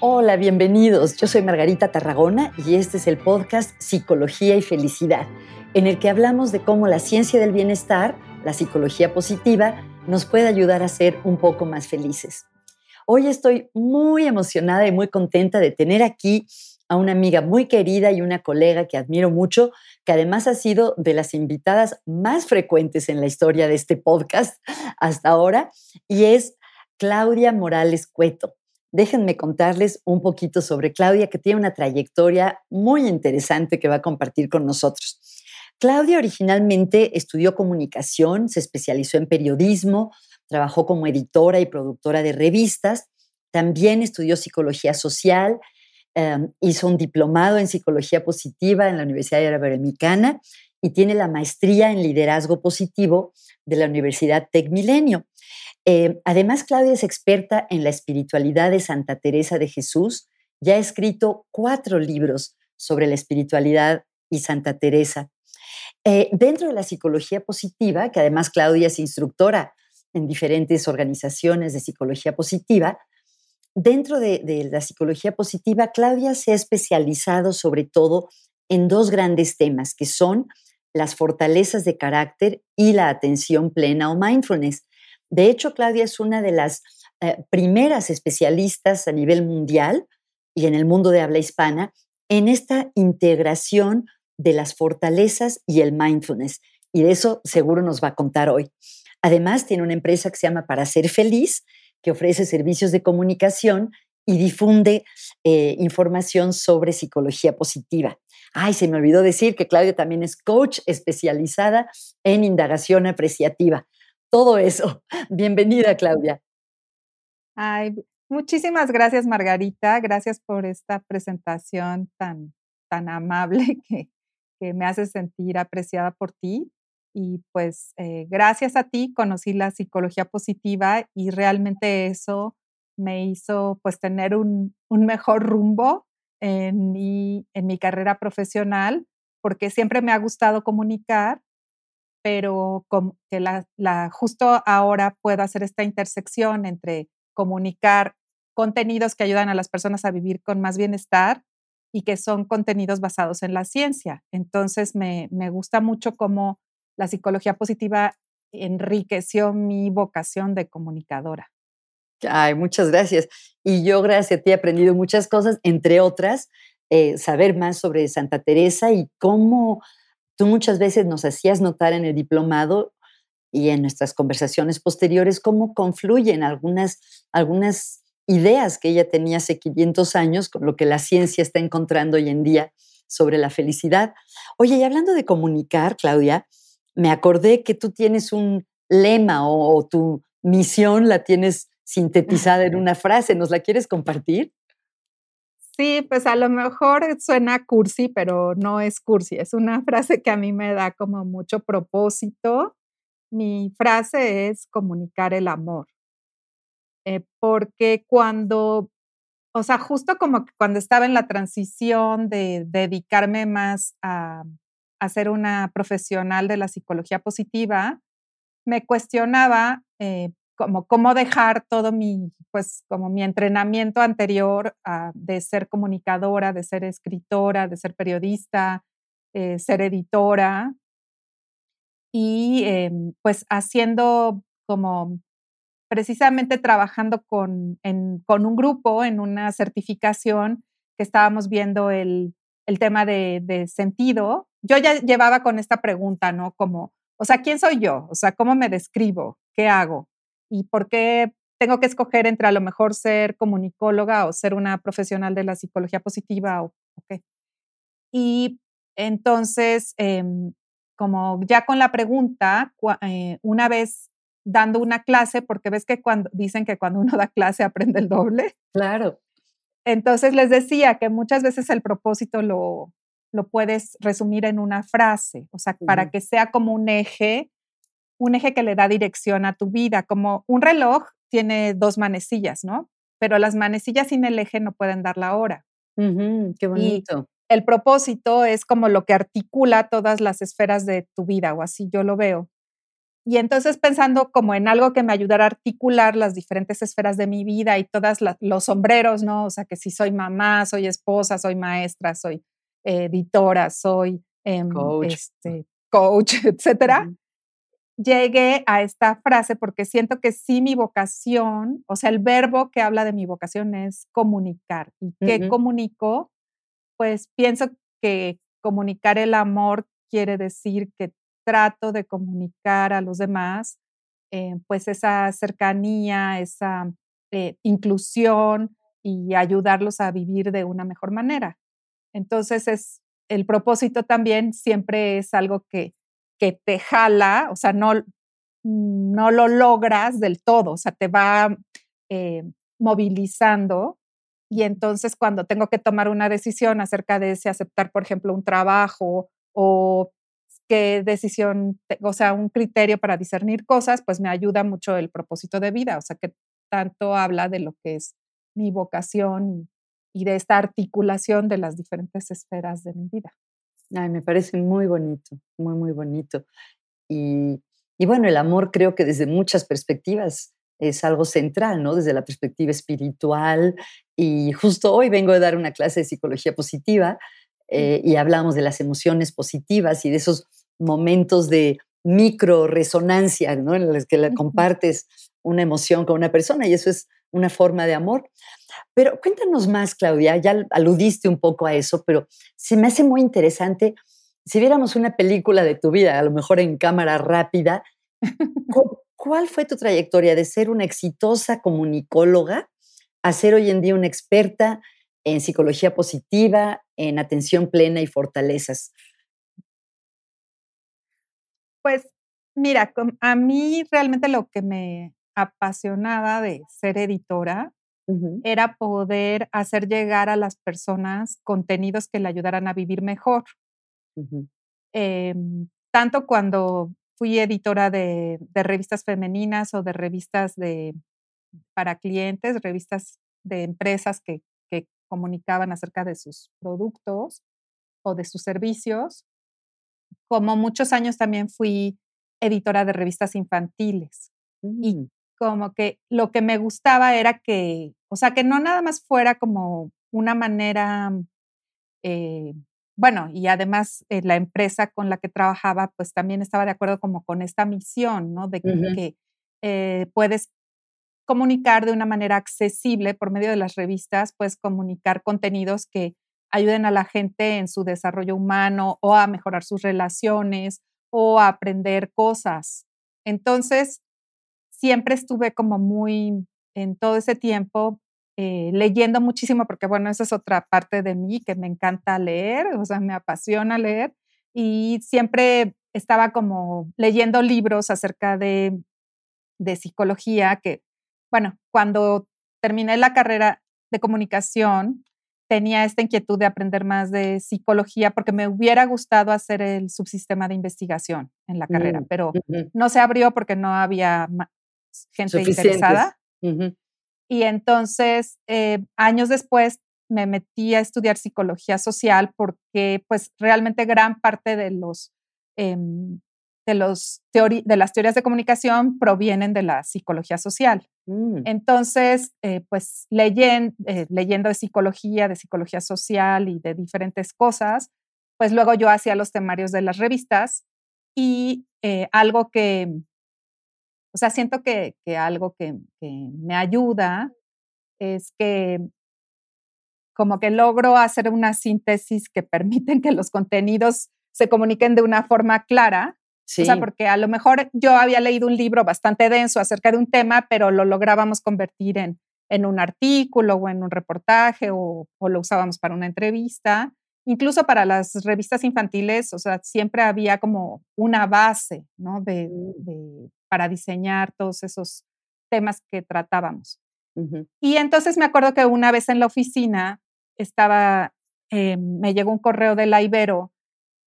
Hola, bienvenidos. Yo soy Margarita Tarragona y este es el podcast Psicología y Felicidad, en el que hablamos de cómo la ciencia del bienestar, la psicología positiva, nos puede ayudar a ser un poco más felices. Hoy estoy muy emocionada y muy contenta de tener aquí a una amiga muy querida y una colega que admiro mucho, que además ha sido de las invitadas más frecuentes en la historia de este podcast hasta ahora, y es Claudia Morales Cueto déjenme contarles un poquito sobre Claudia, que tiene una trayectoria muy interesante que va a compartir con nosotros. Claudia originalmente estudió comunicación, se especializó en periodismo, trabajó como editora y productora de revistas, también estudió psicología social, em, hizo un diplomado en psicología positiva en la Universidad Iberoamericana y tiene la maestría en liderazgo positivo de la Universidad Tec Milenio. Eh, además, Claudia es experta en la espiritualidad de Santa Teresa de Jesús. Ya ha escrito cuatro libros sobre la espiritualidad y Santa Teresa. Eh, dentro de la psicología positiva, que además Claudia es instructora en diferentes organizaciones de psicología positiva, dentro de, de la psicología positiva, Claudia se ha especializado sobre todo en dos grandes temas, que son las fortalezas de carácter y la atención plena o mindfulness. De hecho, Claudia es una de las eh, primeras especialistas a nivel mundial y en el mundo de habla hispana en esta integración de las fortalezas y el mindfulness. Y de eso seguro nos va a contar hoy. Además, tiene una empresa que se llama Para Ser Feliz, que ofrece servicios de comunicación y difunde eh, información sobre psicología positiva. Ay, se me olvidó decir que Claudia también es coach especializada en indagación apreciativa todo eso. Bienvenida, Claudia. Ay, muchísimas gracias, Margarita. Gracias por esta presentación tan, tan amable que, que me hace sentir apreciada por ti. Y pues eh, gracias a ti conocí la psicología positiva y realmente eso me hizo pues tener un, un mejor rumbo en mi, en mi carrera profesional, porque siempre me ha gustado comunicar pero que la, justo ahora puedo hacer esta intersección entre comunicar contenidos que ayudan a las personas a vivir con más bienestar y que son contenidos basados en la ciencia. Entonces me, me gusta mucho cómo la psicología positiva enriqueció mi vocación de comunicadora. Ay, muchas gracias. Y yo, gracias a ti, he aprendido muchas cosas, entre otras, eh, saber más sobre Santa Teresa y cómo Tú muchas veces nos hacías notar en el diplomado y en nuestras conversaciones posteriores cómo confluyen algunas, algunas ideas que ella tenía hace 500 años con lo que la ciencia está encontrando hoy en día sobre la felicidad. Oye, y hablando de comunicar, Claudia, me acordé que tú tienes un lema o, o tu misión la tienes sintetizada en una frase. ¿Nos la quieres compartir? Sí, pues a lo mejor suena cursi, pero no es cursi, es una frase que a mí me da como mucho propósito. Mi frase es comunicar el amor, eh, porque cuando, o sea, justo como cuando estaba en la transición de, dedicarme más a, a, ser una profesional de la psicología positiva, me cuestionaba eh, como cómo dejar todo mi, pues como mi entrenamiento anterior ah, de ser comunicadora, de ser escritora, de ser periodista, eh, ser editora y em, pues haciendo como precisamente trabajando con, con, un grupo en una certificación que estábamos viendo el, el tema de, de, sentido. Yo ya llevaba con esta pregunta, ¿no? Como, o sea, ¿quién soy yo? O sea, ¿cómo me describo? ¿Qué hago? Y por qué tengo que escoger entre a lo mejor ser comunicóloga o ser una profesional de la psicología positiva o, qué. Y entonces, em, como ya con la pregunta, eh, una vez dando una clase, porque ves que cuando dicen que cuando uno da clase aprende el doble. Claro. Entonces les decía que muchas veces el propósito lo, lo puedes resumir en una frase, o sea, para que sea como un eje un eje que le da dirección a tu vida, como un reloj tiene dos manecillas, ¿no? Pero las manecillas sin el eje no pueden dar la hora. qué bonito. el propósito es como lo que articula todas las esferas de tu vida, o así yo lo veo. y entonces pensando como en algo que me ayudara a articular las diferentes esferas de mi vida y todos los sombreros, ¿no? O sea, que si soy mamá, soy esposa, soy maestra, soy editora, soy em, coach, este, coach etcétera, llegué a esta frase porque siento que sí mi vocación, o sea, el verbo que habla de mi vocación es comunicar. ¿Y qué comunico? Pues pienso que comunicar el amor quiere decir que trato de comunicar a los demás, eh, pues esa cercanía, esa eh, inclusión y ayudarlos a vivir de una mejor manera. Entonces, es, el propósito también siempre es algo que, que te jala, o sea, no, no lo logras del todo, o sea, te va eh, movilizando. Y entonces cuando tengo que tomar una decisión acerca de si aceptar, por ejemplo, un trabajo o qué decisión, o sea, un criterio para discernir cosas, pues me ayuda mucho el propósito de vida, o sea, que tanto habla de lo que es mi vocación y, de esta articulación de las diferentes esferas de mi vida. Ay, me parece muy bonito, muy, muy bonito. Y, y bueno, el amor creo que desde muchas perspectivas es algo central, ¿no? Desde la perspectiva espiritual. Y justo hoy vengo a dar una clase de psicología positiva eh, y hablamos de las emociones positivas y de esos momentos de micro resonancia, ¿no? En los que compartes una emoción con una persona y eso es una forma de amor. Pero cuéntanos más, Claudia, ya aludiste un poco a eso, pero se me hace muy interesante si viéramos una película de tu vida, a lo mejor en cámara rápida, ¿cuál fue tu trayectoria de ser una exitosa comunicóloga a ser hoy en día una experta en psicología positiva, en atención plena y fortalezas? Pues mira, a mí realmente lo que me apasionaba de ser editora era poder hacer llegar a las personas contenidos que le ayudaran a vivir mejor. Em, tanto cuando fui editora de, revistas femeninas o de revistas de, para clientes, revistas de empresas que comunicaban acerca de sus productos o de sus servicios. Como muchos años también fui editora de revistas infantiles. Y mm. Como que lo que me gustaba era que, o sea, que no nada más fuera como una manera, eh, bueno, y además eh, la empresa con la que trabajaba, pues también estaba de acuerdo como con esta misión, ¿no? De que, eh, puedes comunicar de una manera accesible por medio de las revistas, pues comunicar contenidos que ayuden a la gente en su desarrollo humano o a mejorar sus relaciones o a aprender cosas. Entonces, siempre estuve como muy en todo ese tiempo eh, leyendo muchísimo, porque bueno, esa es otra parte de mí que me encanta leer, o sea, me apasiona leer y siempre estaba como leyendo libros acerca de, de psicología que bueno, cuando terminé la carrera de comunicación, tenía esta inquietud de aprender más de psicología porque me hubiera gustado hacer el subsistema de investigación en la carrera, mm, pero no se abrió porque no había gente interesada. Y entonces, eh, años después, me metí a estudiar psicología social porque pues realmente gran parte de los em, de, los de las teorías de comunicación provienen de la psicología social. Mm. Entonces, eh, pues leyen, eh, leyendo de psicología, de psicología social y de diferentes cosas, pues luego yo hacía los temarios de las revistas y eh, algo que, o sea, siento que, que algo que, que me ayuda es que como que logro hacer una síntesis que permiten que los contenidos se comuniquen de una forma clara o sea, porque a lo mejor yo había leído un libro bastante denso acerca de un tema, pero lo lográbamos convertir en, en un artículo o en un reportaje o, o, lo usábamos para una entrevista. Incluso para las revistas infantiles, o sea, siempre había como una base, ¿no? De, mm. de para diseñar todos esos temas que tratábamos. Y entonces me acuerdo que una vez en la oficina estaba, eh, me llegó un correo de la Ibero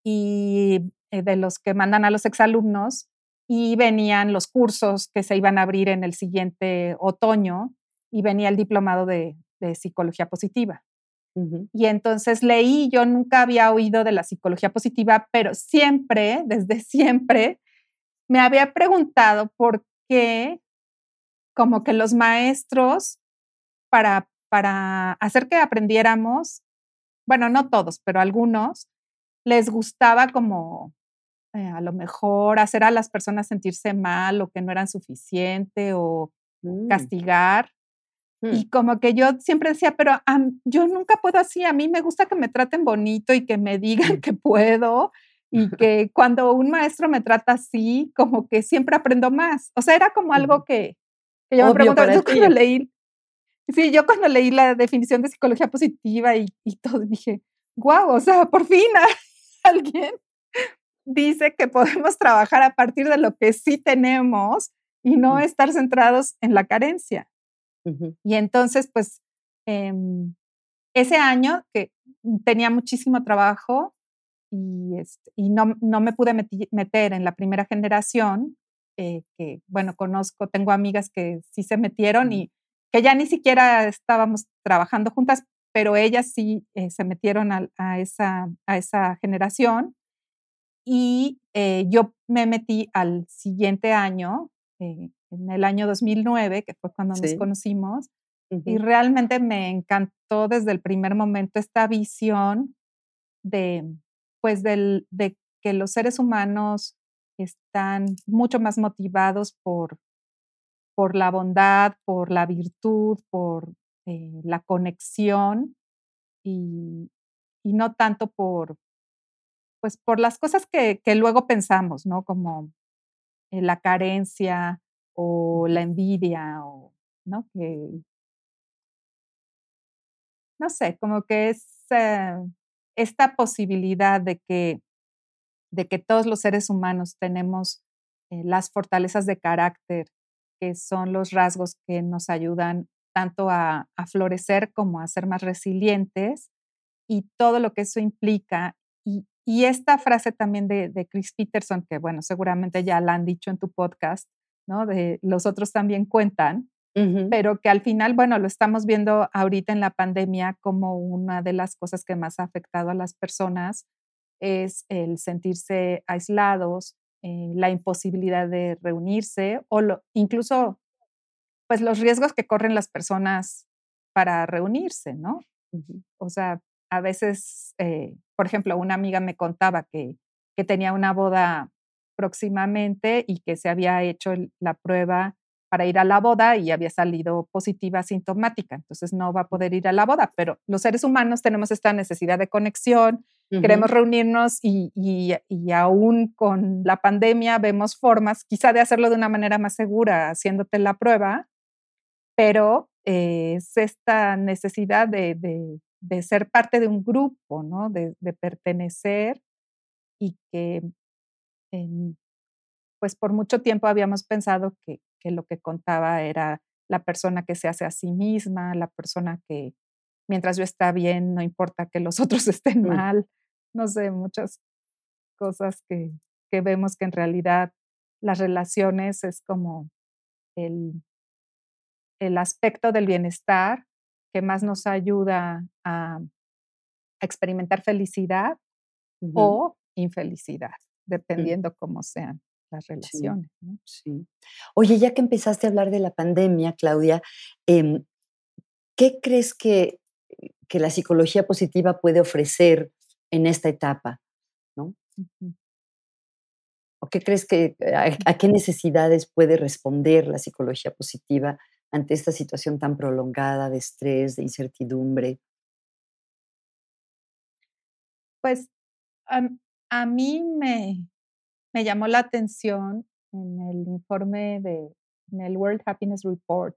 y eh, de los que mandan a los exalumnos y venían los cursos que se iban a abrir en el siguiente otoño y venía el diplomado de, psicología positiva. Y entonces leí, yo nunca había oído de la psicología positiva, pero siempre, desde siempre, me había preguntado por qué como que los maestros para, para hacer que aprendiéramos, bueno, no todos, pero algunos, les gustaba como eh, a lo mejor hacer a las personas sentirse mal o que no eran suficiente o mm. castigar. Mm. Y como que yo siempre decía, pero yo nunca puedo así, a mí me gusta que me traten bonito y que me digan mm. que puedo y que cuando un maestro me trata así, como que siempre aprendo más. O sea, era como algo que, yo me preguntaba, yo cuando leí, sí, yo cuando leí la definición de psicología positiva y, y todo, dije, wow, o sea, por fin alguien dice que podemos trabajar a partir de lo que sí tenemos y no estar centrados en la carencia. Y entonces, pues, em, ese año que tenía muchísimo trabajo y, este, y no, no, me pude meter en la primera generación, eh, que, bueno, conozco, tengo amigas que sí se metieron y que ya ni siquiera estábamos trabajando juntas, pero ellas sí eh, se metieron a, esa, a esa generación y eh, yo me metí al siguiente año, en el año 2009, que fue cuando nos conocimos, y realmente me encantó desde el primer momento esta visión de, pues, del, de que los seres humanos están mucho más motivados por, por la bondad, por la virtud, por eh, la conexión y, y no tanto por, pues por las cosas que, luego pensamos, ¿no? Como eh, la carencia o la envidia o, ¿no? Que, no sé, como que es eh, esta posibilidad de que, de que todos los seres humanos tenemos eh, las fortalezas de carácter, que son los rasgos que nos ayudan tanto a, florecer como a ser más resilientes y todo lo que eso implica y, y esta frase también de, Chris Peterson, que bueno, seguramente ya la han dicho en tu podcast, ¿no? De los otros también cuentan, pero que al final, bueno, lo estamos viendo ahorita en la pandemia como una de las cosas que más ha afectado a las personas es el sentirse aislados, eh, la imposibilidad de reunirse o incluso pues los riesgos que corren las personas para reunirse, ¿no? O sea, a veces, eh, por ejemplo, una amiga me contaba que, que tenía una boda próximamente y que se había hecho la prueba para ir a la boda y había salido positiva sintomática, entonces no va a poder ir a la boda, pero los seres humanos tenemos esta necesidad de conexión, queremos reunirnos y, y, y, aún con la pandemia vemos formas quizá de hacerlo de una manera más segura, haciéndote la prueba, pero eh, es esta necesidad de, de ser parte de un grupo, ¿no? De, pertenecer y que pues por mucho tiempo habíamos pensado que, lo que contaba era la persona que se hace a sí misma, la persona que mientras yo está bien, no importa que los otros estén mal, no sé, muchas cosas que, que vemos que en realidad las relaciones es como el, el aspecto del bienestar que más nos ayuda a, experimentar felicidad o infelicidad, dependiendo cómo sean las relaciones. Sí, Oye, ya que empezaste a hablar de la pandemia, Claudia, em, ¿qué crees que, que, la psicología positiva puede ofrecer en esta etapa? ¿no? ¿O qué crees que, a, qué necesidades puede responder la psicología positiva ante esta situación tan prolongada de estrés, de incertidumbre? Pues a, mí me, me, llamó la atención en el informe de en el World Happiness Report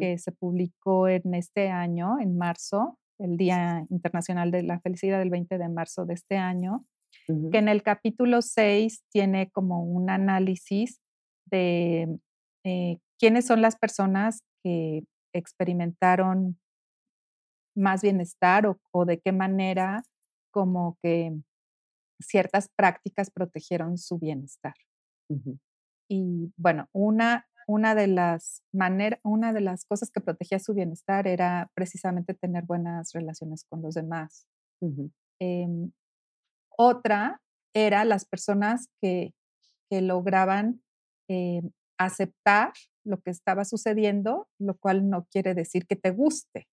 que se publicó en este año, en marzo, el Día Internacional de la Felicidad del 20 de marzo de este año, que en el capítulo 6 tiene como un análisis de eh, quiénes son las personas que experimentaron más bienestar o, de qué manera como que ciertas prácticas protegieron su bienestar. Y bueno, una, una, de las maneras, una de las cosas que protegía su bienestar era precisamente tener buenas relaciones con los demás. Em, otra era las personas que, que lograban eh, aceptar lo que estaba sucediendo, lo cual no quiere decir que te guste,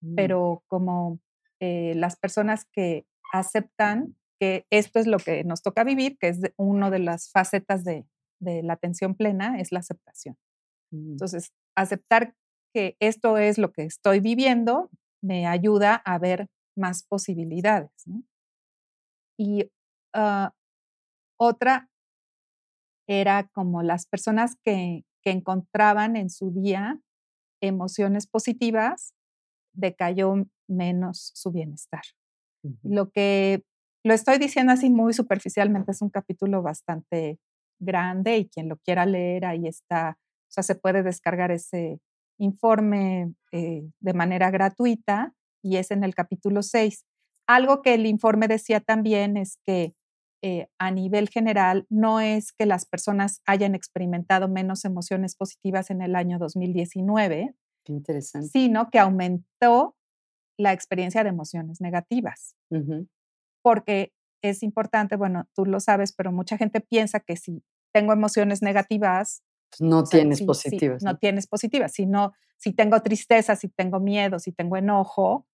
mm. pero como eh, las personas que aceptan que esto es lo que nos toca vivir, que es una de las facetas de, la atención plena, es la aceptación. Mm. Entonces, aceptar que esto es lo que estoy viviendo me ayuda a ver más posibilidades. Y ah, otra era como las personas que, encontraban en su día emociones positivas, decayó menos su bienestar. Lo que lo estoy diciendo así muy superficialmente, es un capítulo bastante grande y quien lo quiera leer, ahí está, o sea, se puede descargar ese informe eh, de manera gratuita y es en el capítulo 6. Algo que el informe decía también es que eh, a nivel general no es que las personas hayan experimentado menos emociones positivas en el año 2019, interesante. sino que aumentó la experiencia de emociones negativas. Porque es importante, bueno, tú lo sabes, pero mucha gente piensa que si tengo emociones negativas, pues no tienes positivas. ¿no? tienes positivas. Si, si tengo tristeza, si tengo miedo, si tengo enojo,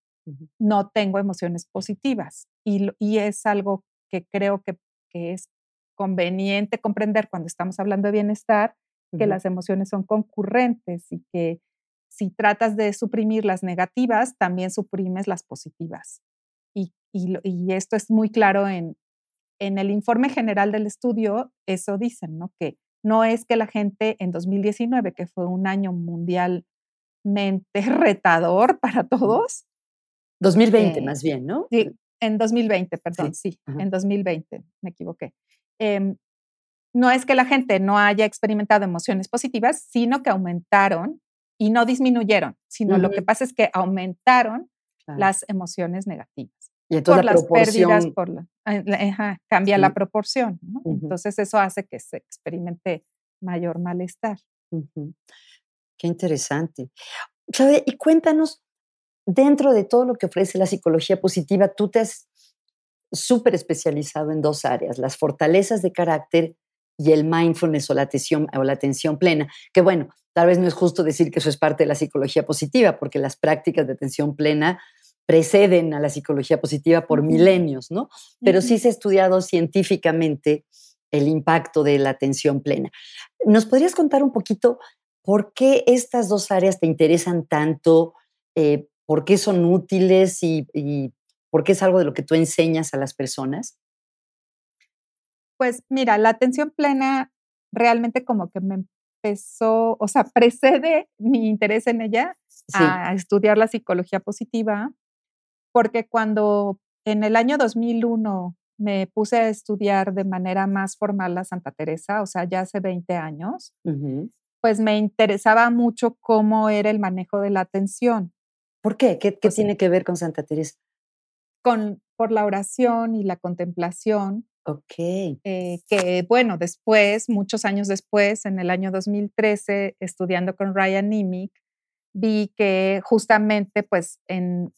no tengo emociones positivas. Y, y es algo que creo que, es conveniente comprender cuando estamos hablando de bienestar, que las emociones son concurrentes y que si tratas de suprimir las negativas, también suprimes las positivas. Y, y, esto es muy claro en, en el informe general del estudio, eso dicen, ¿no? Que no es que la gente en 2019, que fue un año mundialmente retador para todos. 2020 eh, más bien, ¿no? Sí, en 2020, perdón, sí, en 2020, me equivoqué. Em, no es que la gente no haya experimentado emociones positivas, sino que aumentaron y no disminuyeron, sino lo que pasa es que aumentaron las emociones negativas. Y entonces por las pérdidas, por la, cambia la proporción. Entonces eso hace que se experimente mayor malestar. Qué interesante. Claudia, y cuéntanos, dentro de todo lo que ofrece la psicología positiva, tú te has súper especializado en dos áreas, las fortalezas de carácter y el mindfulness o la atención, o la atención plena, que bueno, tal vez no es justo decir que eso es parte de la psicología positiva, porque las prácticas de atención plena preceden a la psicología positiva por milenios, ¿no? Pero sí se ha estudiado científicamente el impacto de la atención plena. ¿Nos podrías contar un poquito por qué estas dos áreas te interesan tanto? Eh, ¿Por qué son útiles y, y por qué es algo de lo que tú enseñas a las personas? Pues mira, la atención plena realmente como que me empezó, o sea, precede mi interés en ella a estudiar la psicología positiva porque cuando en el año 2001 me puse a estudiar de manera más formal la Santa Teresa, o sea, ya hace 20 años, pues me interesaba mucho cómo era el manejo de la atención. ¿Por qué? ¿Qué, tiene que ver con Santa Teresa? Con, por la oración y la contemplación. Ok. Eh, que bueno, después, muchos años después, en el año 2013, estudiando con Ryan Nimick, vi que justamente pues en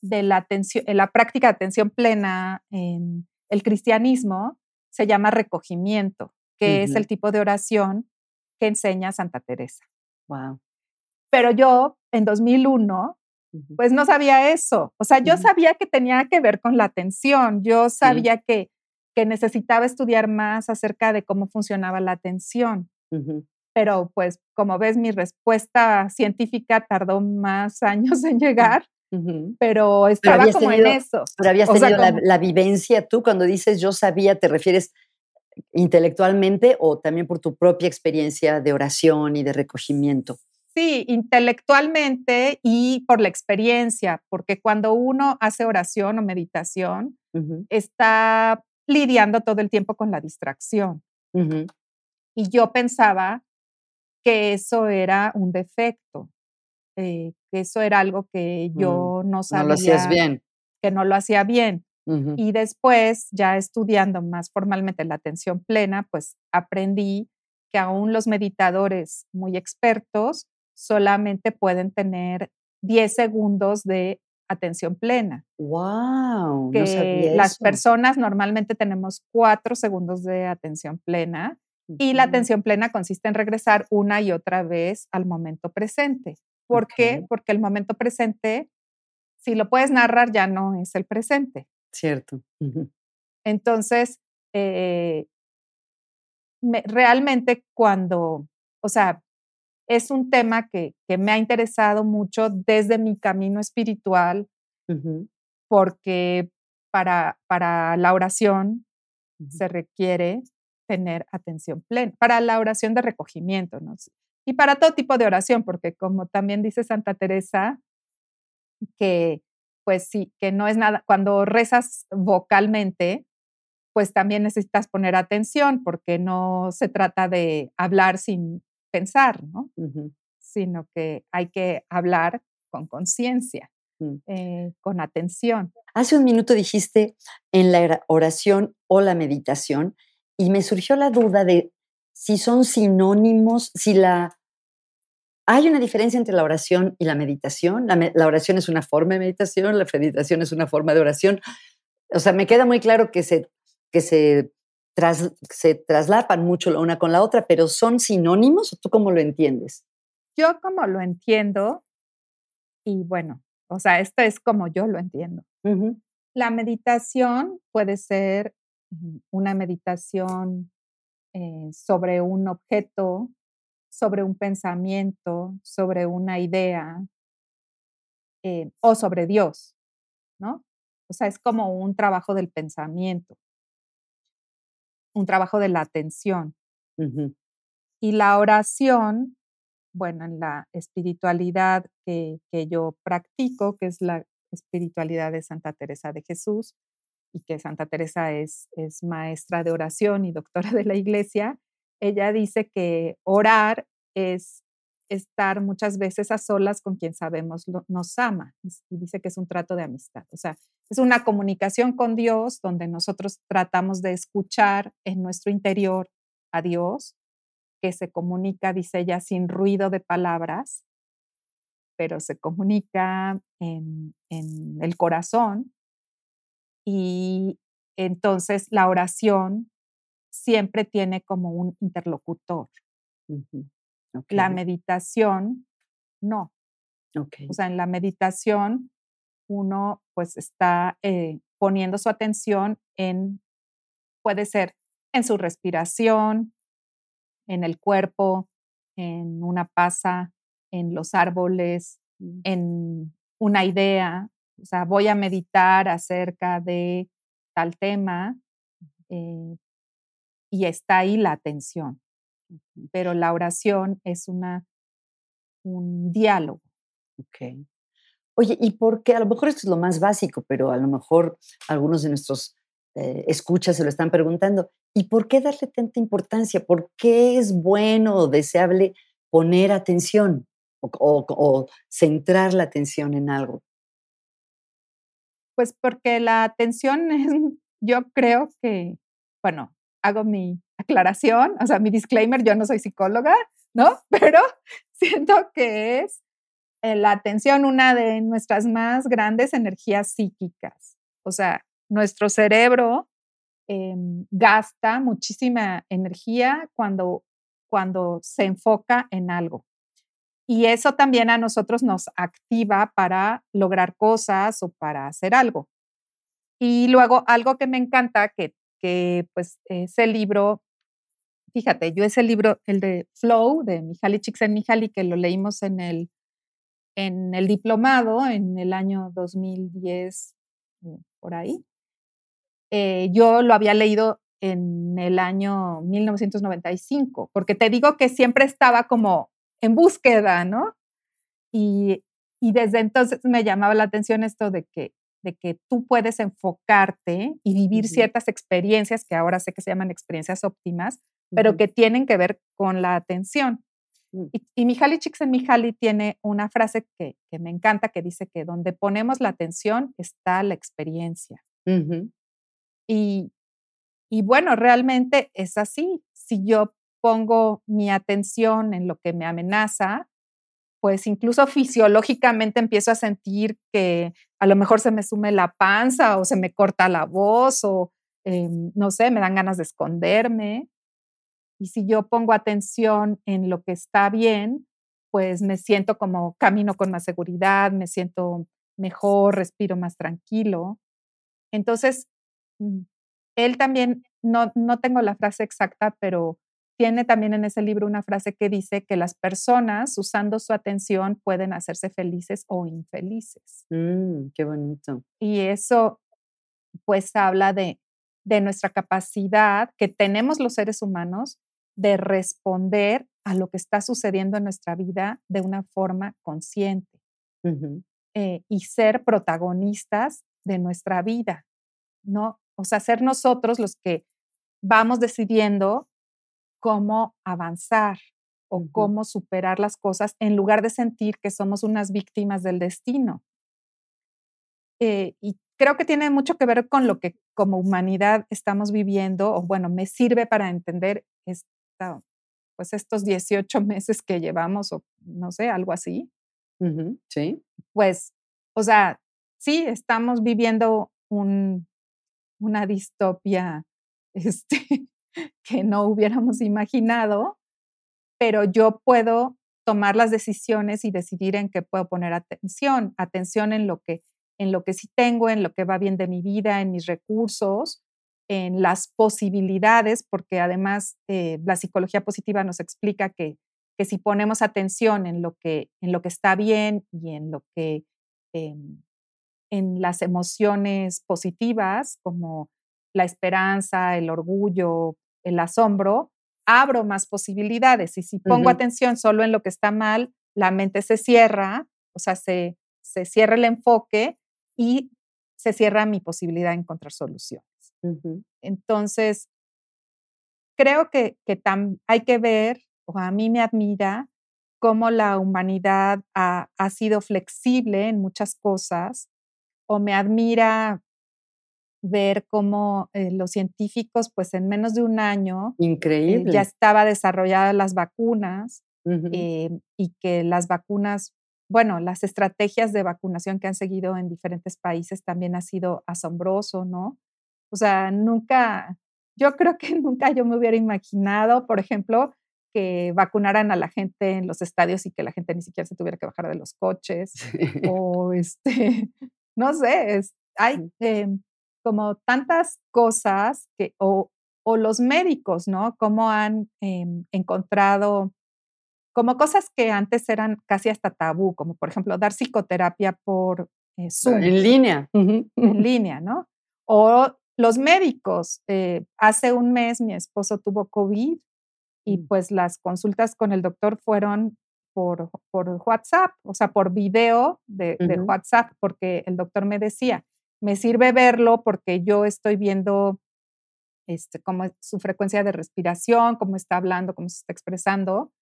de la, atención, la práctica de atención plena en el cristianismo se llama recogimiento, que es el tipo de oración que enseña Santa Teresa. Wow. Pero yo en 2001 pues no sabía eso. O sea, yo sabía que tenía que ver con la atención, yo sabía que, que necesitaba estudiar más acerca de cómo funcionaba la atención. Pero pues como ves, mi respuesta científica tardó más años en llegar pero estaba como en eso. Pero habías tenido la, vivencia tú cuando dices yo sabía, ¿te refieres intelectualmente o también por tu propia experiencia de oración y de recogimiento? Sí, intelectualmente y por la experiencia, porque cuando uno hace oración o meditación, está lidiando todo el tiempo con la distracción. Y yo pensaba que eso era un defecto, eh, que eso era algo que mm, yo no sabía. No lo hacías bien. Que no lo hacía bien. Y después, ya estudiando más formalmente la atención plena, pues aprendí que aún los meditadores muy expertos solamente pueden tener 10 segundos de atención plena. ¡Wow! Que las personas normalmente tenemos 4 segundos de atención plena Y la atención plena consiste en regresar una y otra vez al momento presente. ¿Por qué? Porque el momento presente, si lo puedes narrar, ya no es el presente. Cierto. Entonces, eh, realmente cuando, o sea, es un tema que, me ha interesado mucho desde mi camino espiritual, porque para, para la oración se requiere tener atención plena, para la oración de recogimiento, ¿no? Y para todo tipo de oración, porque como también dice Santa Teresa, que pues sí, que no es nada, cuando rezas vocalmente, pues también necesitas poner atención, porque no se trata de hablar sin pensar, ¿no? Sino que hay que hablar con conciencia, mm. eh, con atención. Hace un minuto dijiste en la oración o la meditación y me surgió la duda de si son sinónimos, si la... ¿Hay una diferencia entre la oración y la meditación? La, oración es una forma de meditación, la meditación es una forma de oración. O sea, me queda muy claro que se, que se, se traslapan mucho la una con la otra, pero ¿son sinónimos o tú cómo lo entiendes? Yo como lo entiendo, y bueno, o sea, esto es como yo lo entiendo. La meditación puede ser una meditación eh, sobre un objeto, sobre un pensamiento, sobre una idea eh, o sobre Dios, ¿no? O sea, es como un trabajo del pensamiento, un trabajo de la atención. Y la oración, bueno, en la espiritualidad que, que yo practico, que es la espiritualidad de Santa Teresa de Jesús, y que Santa Teresa es, es maestra de oración y doctora de la iglesia, ella dice que orar es estar muchas veces a solas con quien sabemos nos ama y dice que es un trato de amistad. O sea, es una comunicación con Dios donde nosotros tratamos de escuchar en nuestro interior a Dios, que se comunica, dice ella, sin ruido de palabras, pero se comunica en, en el corazón y entonces la oración siempre tiene como un interlocutor. La meditación, no. O sea, en la meditación uno pues está eh, poniendo su atención en, puede ser en su respiración, en el cuerpo, en una pasa, en los árboles, mm. en una idea, o sea, voy a meditar acerca de tal tema eh, y está ahí la atención. Pero la oración es una, un diálogo. Ok. Oye, ¿y por qué? A lo mejor esto es lo más básico, pero a lo mejor algunos de nuestros eh, escuchas se lo están preguntando. ¿Y por qué darle tanta importancia? ¿Por qué es bueno o deseable poner atención o centrar la atención en algo? Pues porque la atención es, yo creo que, bueno, hago mi aclaración, o sea, mi disclaimer, yo no soy psicóloga, ¿no? Pero siento que es eh, la atención una de nuestras más grandes energías psíquicas. O sea, nuestro cerebro em, gasta muchísima energía cuando, cuando se enfoca en algo. Y eso también a nosotros nos activa para lograr cosas o para hacer algo. Y luego algo que me encanta, que, que pues ese libro, fíjate, yo ese libro, el de Flow, de Mihaly Csikszentmihalyi, que lo leímos en el, en el diplomado en el año 2010, mm, por ahí. Eh, yo lo había leído en el año 1995, porque te digo que siempre estaba como en búsqueda, ¿no? Y, desde entonces me llamaba la atención esto de que, de que tú puedes enfocarte y vivir ciertas experiencias que ahora sé que se llaman experiencias óptimas, pero que tienen que ver con la atención. Mm. Y, y Mihaly Csikszentmihalyi tiene una frase que, me encanta que dice que donde ponemos la atención está la experiencia. y, y bueno, realmente es así. Si yo pongo mi atención en lo que me amenaza, pues incluso fisiológicamente empiezo a sentir que a lo mejor se me sume la panza o se me corta la voz o em, no sé, me dan ganas de esconderme. Y si yo pongo atención en lo que está bien, pues me siento como camino con más seguridad, me siento mejor, respiro más tranquilo. Entonces, mm, él también, no, no tengo la frase exacta, pero tiene también en ese libro una frase que dice que las personas usando su atención pueden hacerse felices o infelices. Mm, qué bonito. Y eso pues habla de, de nuestra capacidad que tenemos los seres humanos de responder a lo que está sucediendo en nuestra vida de una forma consciente eh, y ser protagonistas de nuestra vida, ¿no? O sea, ser nosotros los que vamos decidiendo cómo avanzar o cómo superar las cosas en lugar de sentir que somos unas víctimas del destino. Eh, y creo que tiene mucho que ver con lo que como humanidad estamos viviendo, o bueno, me sirve para entender esta, pues estos 18 meses que llevamos, o no sé, algo así. sí. Pues, o sea, sí, estamos viviendo un, una distopia este, que no hubiéramos imaginado, pero yo puedo tomar las decisiones y decidir en qué puedo poner atención, atención en lo que en lo que sí tengo, en lo que va bien de mi vida, en mis recursos, en las posibilidades, porque además eh, la psicología positiva nos explica que, que, si ponemos atención en lo que, en lo que está bien y en lo que em, en las emociones positivas, como la esperanza, el orgullo, el asombro, abro más posibilidades. Y si pongo atención solo en lo que está mal, la mente se cierra, o sea, se, se cierra el enfoque y se cierra mi posibilidad de encontrar soluciones. Entonces, creo que, que hay que ver, o a mí me admira, cómo la humanidad ha, ha sido flexible en muchas cosas, o me admira ver cómo eh, los científicos, pues en menos de un año, eh, Increíble. ya estaba desarrolladas las vacunas eh, y que las vacunas bueno, las estrategias de vacunación que han seguido en diferentes países también ha sido asombroso, ¿no? O sea, nunca, yo creo que nunca yo me hubiera imaginado, por ejemplo, que vacunaran a la gente en los estadios y que la gente ni siquiera se tuviera que bajar de los coches. O este, no sé, hay em, como tantas cosas que, o, o, los médicos, ¿no? Cómo han em, encontrado como cosas que antes eran casi hasta tabú, como por ejemplo dar psicoterapia por eh, Zoom. En línea. En línea, ¿no? O los médicos. Eh, hace un mes mi esposo tuvo COVID y mm. pues las consultas con el doctor fueron por, por WhatsApp, o sea, por video de, de WhatsApp, porque el doctor me decía, me sirve verlo porque yo estoy viendo este, cómo es su frecuencia de respiración, cómo está hablando, cómo se está expresando,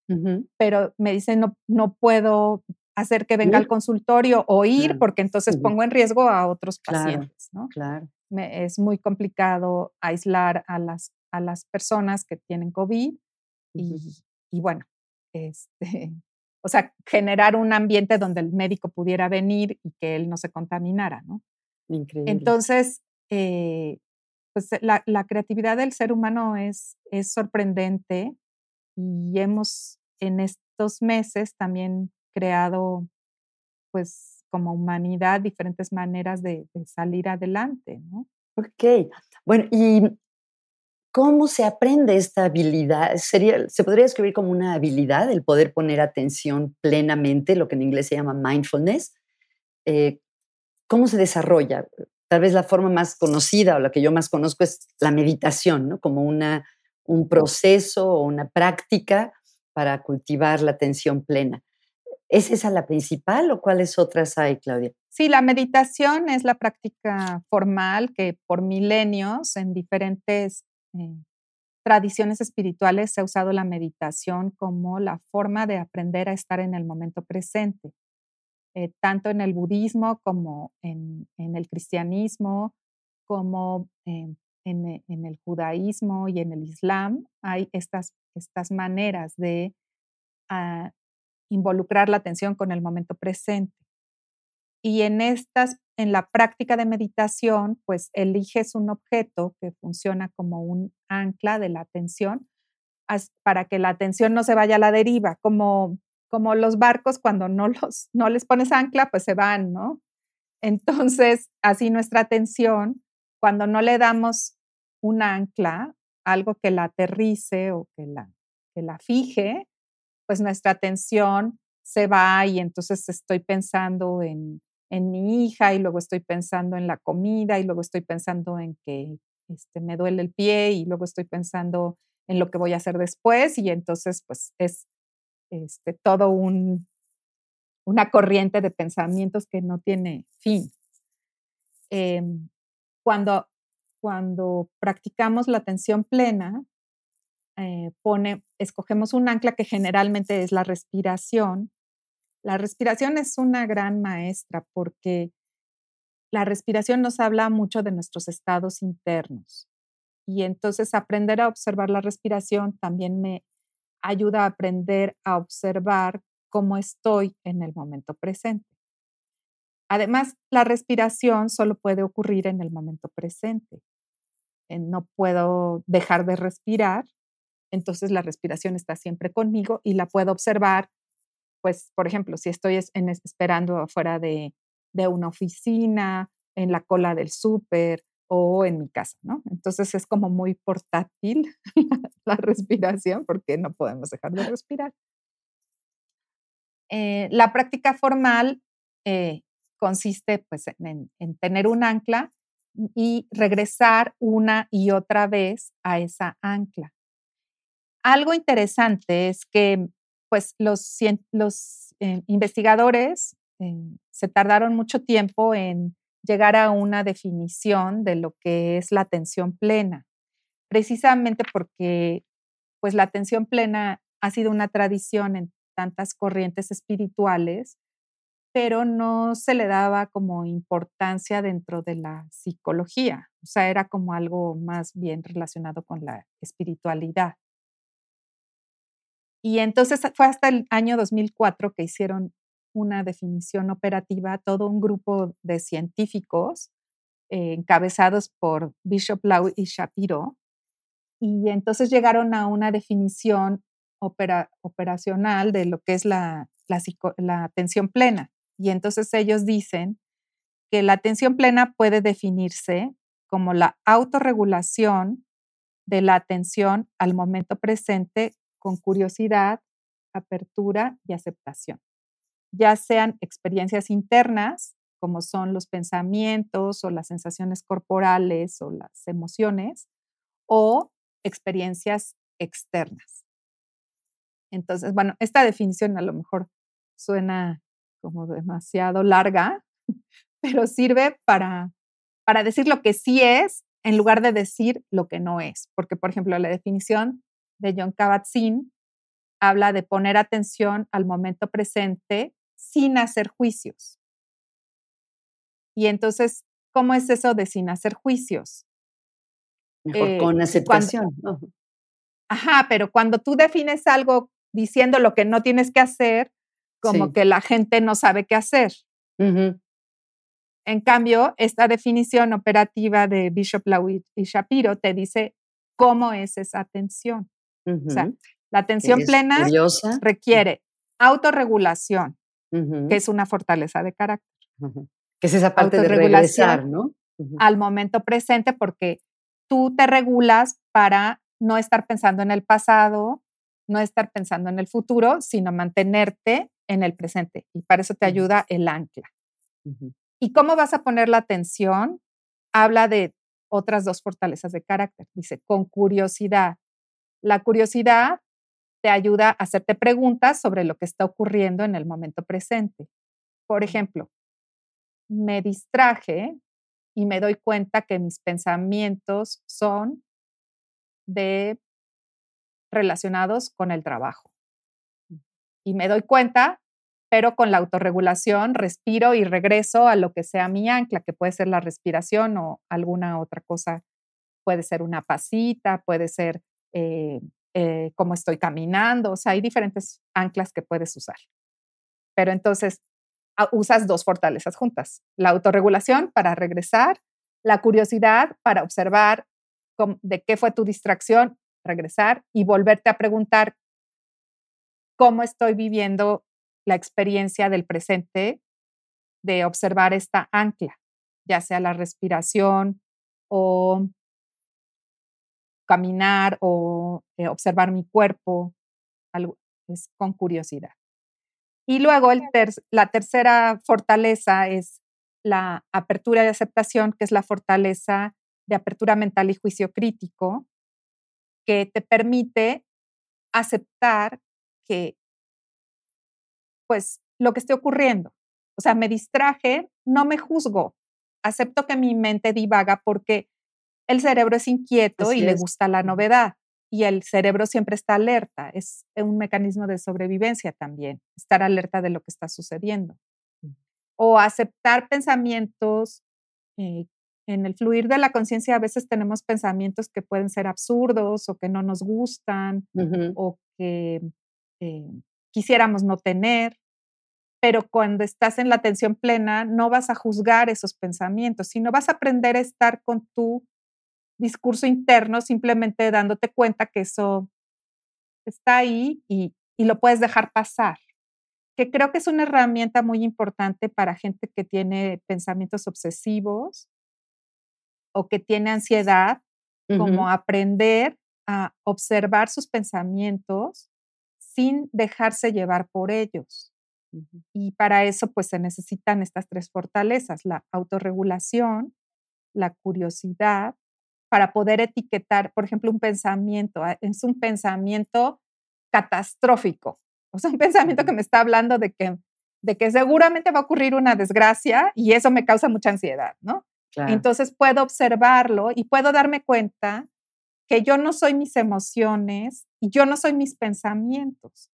pero me dice, no, no puedo hacer que venga al consultorio o ir porque entonces pongo en riesgo a otros pacientes, ¿no? Claro. es muy complicado aislar a las, a las personas que tienen COVID y, y, bueno, este, o sea, generar un ambiente donde el médico pudiera venir y que él no se contaminara, ¿no? Increíble. Entonces, eh, pues la, creatividad del ser humano es, es sorprendente y hemos en estos meses también creado, pues como humanidad, diferentes maneras de, salir adelante, ¿no? Ok, bueno, ¿y cómo se aprende esta habilidad? Sería, ¿Se podría escribir como una habilidad el poder poner atención plenamente, lo que en inglés se llama mindfulness? Eh, ¿Cómo se desarrolla? tal vez la forma más conocida o la que yo más conozco es la meditación, ¿no? Como una, un proceso o una práctica para cultivar la atención plena. ¿Es esa la principal o cuáles otras hay, Claudia? Sí, la meditación es la práctica formal que por milenios en diferentes eh, tradiciones espirituales se ha usado la meditación como la forma de aprender a estar en el momento presente. Eh, tanto en el budismo como en, el cristianismo, como en, el judaísmo y en el islam, hay estas, estas maneras de ah, involucrar la atención con el momento presente. Y en estas, en la práctica de meditación, pues eliges un objeto que funciona como un ancla de la atención para que la atención no se vaya a la deriva, como, como los barcos cuando no, los, no les pones ancla, pues se van, ¿no? Entonces, así nuestra atención, cuando no le damos un ancla, algo que la aterrice o que la, que la fije, pues nuestra atención se va y entonces estoy pensando en, en mi hija y luego estoy pensando en la comida y luego estoy pensando en que este, me duele el pie y luego estoy pensando en lo que voy a hacer después y entonces pues es este, todo un, una corriente de pensamientos que no tiene fin. Em, cuando, cuando practicamos la atención plena, eh, pone, escogemos un ancla que generalmente es la respiración. La respiración es una gran maestra porque la respiración nos habla mucho de nuestros estados internos. Y entonces aprender a observar la respiración también me ayuda a aprender a observar cómo estoy en el momento presente. Además, la respiración solo puede ocurrir en el momento presente. Eh, no puedo dejar de respirar, entonces la respiración está siempre conmigo y la puedo observar, pues, por ejemplo, si estoy esperando afuera de, de una oficina, en la cola del súper o en mi casa, ¿no? Entonces es como muy portátil la respiración porque no podemos dejar de respirar. Eh, la práctica formal eh, consiste pues, en, en, tener un ancla y regresar una y otra vez a esa ancla. Algo interesante es que pues, los, los eh, investigadores se tardaron mucho tiempo en llegar a una definición de lo que es la atención plena, precisamente porque pues la atención plena ha sido una tradición en tantas corrientes espirituales, pero no se le daba como importancia dentro de la psicología, o sea, era como algo más bien relacionado con la espiritualidad. Y entonces fue hasta el año 2004 que hicieron una definición operativa todo un grupo de científicos eh, encabezados por Bishop Lau y Shapiro. Y entonces llegaron a una definición operacional de lo que es la, la atención plena. Y entonces ellos dicen que la atención plena puede definirse como la autorregulación de la atención al momento presente con curiosidad, apertura y aceptación ya sean experiencias internas, como son los pensamientos o las sensaciones corporales o las emociones, o experiencias externas. Entonces, bueno, esta definición a lo mejor suena como demasiado larga, pero sirve para, para decir lo que sí es en lugar de decir lo que no es. Porque, por ejemplo, la definición de John Kabat-Zinn habla de poner atención al momento presente sin hacer juicios. Y entonces, ¿cómo es eso de sin hacer juicios? Mejor eh, con aceptación. ajá, pero cuando tú defines algo diciendo lo que no tienes que hacer, como que la gente no sabe qué hacer. En cambio, esta definición operativa de Bishop Lawit y Shapiro te dice cómo es esa atención. O sea, la atención plena requiere autorregulación, que es una fortaleza de carácter. Que es esa parte de regresar, ¿no? Al momento presente, porque tú te regulas para no estar pensando en el pasado, no estar pensando en el futuro, sino mantenerte en el presente. Y para eso te ayuda el ancla. ¿Y cómo vas a poner la atención? Habla de otras dos fortalezas de carácter. Dice, con curiosidad. La curiosidad te ayuda a hacerte preguntas sobre lo que está ocurriendo en el momento presente. Por ejemplo, me distraje y me doy cuenta que mis pensamientos son de relacionados con el trabajo. Y me doy cuenta, pero con la autorregulación respiro y regreso a lo que sea mi ancla, que puede ser la respiración o alguna otra cosa. Puede ser una pasita, puede ser eh, eh, cómo estoy caminando, o sea, hay diferentes anclas que puedes usar. Pero entonces ah, usas dos fortalezas juntas, la autorregulación para regresar, la curiosidad para observar de qué fue tu distracción, regresar y volverte a preguntar cómo estoy viviendo la experiencia del presente de observar esta ancla, ya sea la respiración o caminar o eh, observar mi cuerpo, algo, es con curiosidad. Y luego el la tercera fortaleza es la apertura de aceptación, que es la fortaleza de apertura mental y juicio crítico, que te permite aceptar que, pues, lo que esté ocurriendo. O sea, me distraje, no me juzgo, acepto que mi mente divaga porque el cerebro es inquieto y le gusta la novedad y el cerebro siempre está alerta. Es un mecanismo de sobrevivencia también, estar alerta de lo que está sucediendo. Mm. O aceptar pensamientos. Eh, en el fluir de la conciencia a veces tenemos pensamientos que pueden ser absurdos o que no nos gustan o que eh, quisiéramos no tener. Pero cuando estás en la atención plena, no vas a juzgar esos pensamientos, sino vas a aprender a estar con tu discurso interno, simplemente dándote cuenta que eso está ahí y, lo puedes dejar pasar, que creo que es una herramienta muy importante para gente que tiene pensamientos obsesivos o que tiene ansiedad, como aprender a observar sus pensamientos sin dejarse llevar por ellos. Y para eso, pues se necesitan estas tres fortalezas, la autorregulación, la curiosidad para poder etiquetar, por ejemplo, un pensamiento. Ah, es un pensamiento catastrófico. O sea, un pensamiento que me está hablando de que, de que seguramente va a ocurrir una desgracia y eso me causa mucha ansiedad, ¿no? Entonces puedo observarlo y puedo darme cuenta que yo no soy mis emociones y yo no soy mis pensamientos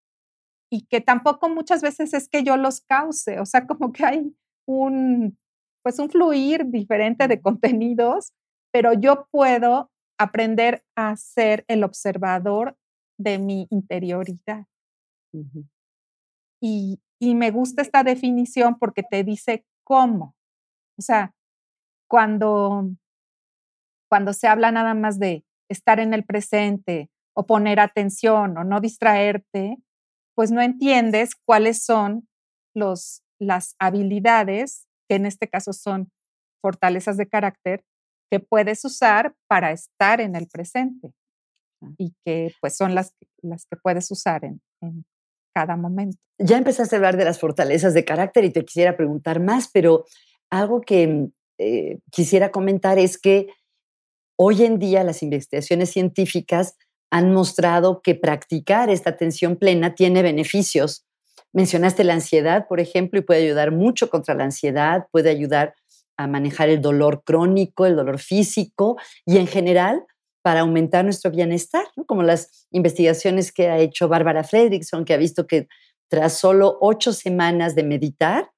y que tampoco muchas veces es que yo los cause, o sea, como que hay un pues un fluir diferente de contenidos pero yo puedo aprender a ser el observador de mi interioridad. y, me gusta esta definición porque te dice cómo. O sea, cuando, cuando se habla nada más de estar en el presente o poner atención o no distraerte, pues no entiendes cuáles son los, las habilidades, que en este caso son fortalezas de carácter, que puedes usar para estar en el presente y que pues son las, las que puedes usar en, cada momento. Ya empezaste a hablar de las fortalezas de carácter y te quisiera preguntar más, pero algo que eh, quisiera comentar es que hoy en día las investigaciones científicas han mostrado que practicar esta atención plena tiene beneficios. Mencionaste la ansiedad, por ejemplo, y puede ayudar mucho contra la ansiedad, puede ayudar a manejar el dolor crónico, el dolor físico y en general para aumentar nuestro bienestar, como las investigaciones que ha hecho Bárbara Fredrickson, que ha visto que tras solo ocho semanas de meditar,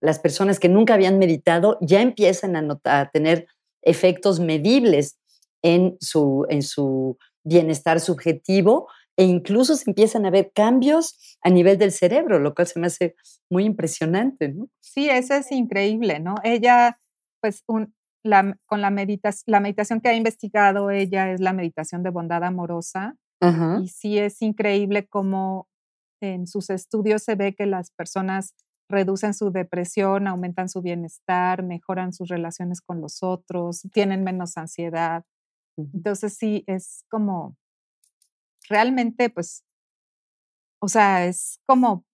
las personas que nunca habían meditado ya empiezan a, notar, a tener efectos medibles en su, en su bienestar subjetivo e incluso se empiezan a ver cambios a nivel del cerebro, lo cual se me hace muy impresionante, ¿no? Sí, eso es increíble, ¿no? Ella, pues, con la, la meditación que ha investigado ella es la meditación de bondad amorosa. Y sí es increíble cómo en sus estudios se ve que las personas reducen su depresión, aumentan su bienestar, mejoran sus relaciones con los otros, tienen menos ansiedad. Entonces sí, es como realmente, pues, o sea, es como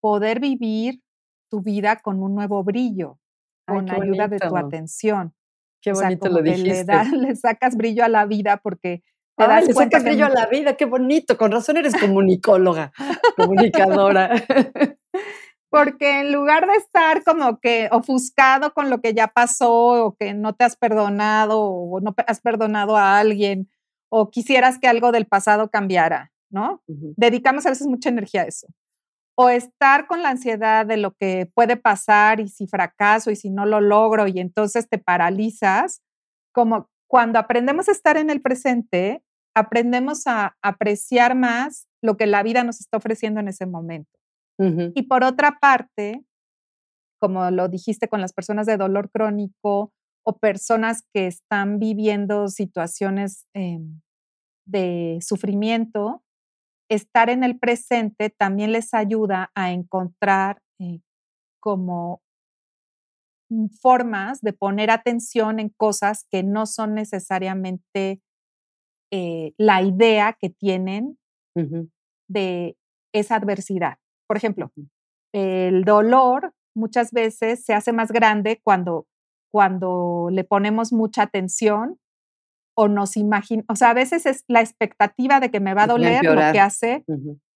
poder vivir tu vida con un nuevo brillo, con ayuda de tu atención. Qué bonito lo dijiste. Le, sacas brillo a la vida porque te das le sacas brillo a la vida, qué bonito. Con razón eres comunicóloga, comunicadora. Porque en lugar de estar como que ofuscado con lo que ya pasó o que no te has perdonado o no has perdonado a alguien o quisieras que algo del pasado cambiara, ¿no? Dedicamos a veces mucha energía a eso. O estar con la ansiedad de lo que puede pasar y si fracaso y si no lo logro y entonces te paralizas, como cuando aprendemos a estar en el presente, aprendemos a apreciar más lo que la vida nos está ofreciendo en ese momento. Y por otra parte, como lo dijiste con las personas de dolor crónico o personas que están viviendo situaciones em, de sufrimiento, estar en el presente también les ayuda a encontrar eh, como formas de poner atención en cosas que no son necesariamente eh, la idea que tienen de esa adversidad. Por ejemplo, el dolor muchas veces se hace más grande cuando, cuando le ponemos mucha atención o nos imaginamos, o sea, a veces es la expectativa de que me va a doler lo que hace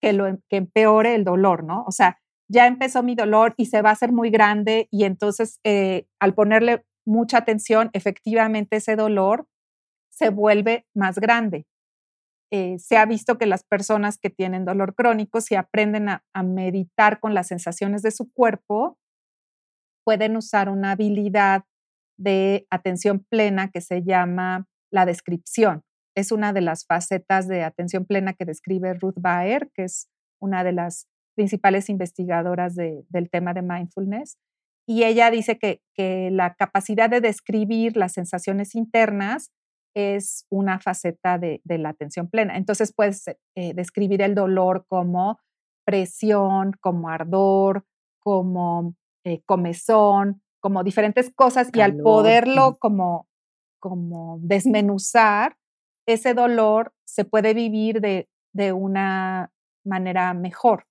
que, lo, em, que empeore el dolor, ¿no? O sea, ya empezó mi dolor y se va a hacer muy grande y entonces eh, al ponerle mucha atención, efectivamente ese dolor se vuelve más grande. Eh, se ha visto que las personas que tienen dolor crónico, si aprenden a, meditar con las sensaciones de su cuerpo, pueden usar una habilidad de atención plena que se llama la descripción. Es una de las facetas de atención plena que describe Ruth Baer, que es una de las principales investigadoras del tema de mindfulness. Y ella dice que, la capacidad de describir las sensaciones internas es una faceta de, la atención plena. Entonces puedes eh, describir el dolor como presión, como ardor, como eh, comezón, como diferentes cosas y al poderlo como como desmenuzar, ese dolor se puede vivir de, una manera mejor.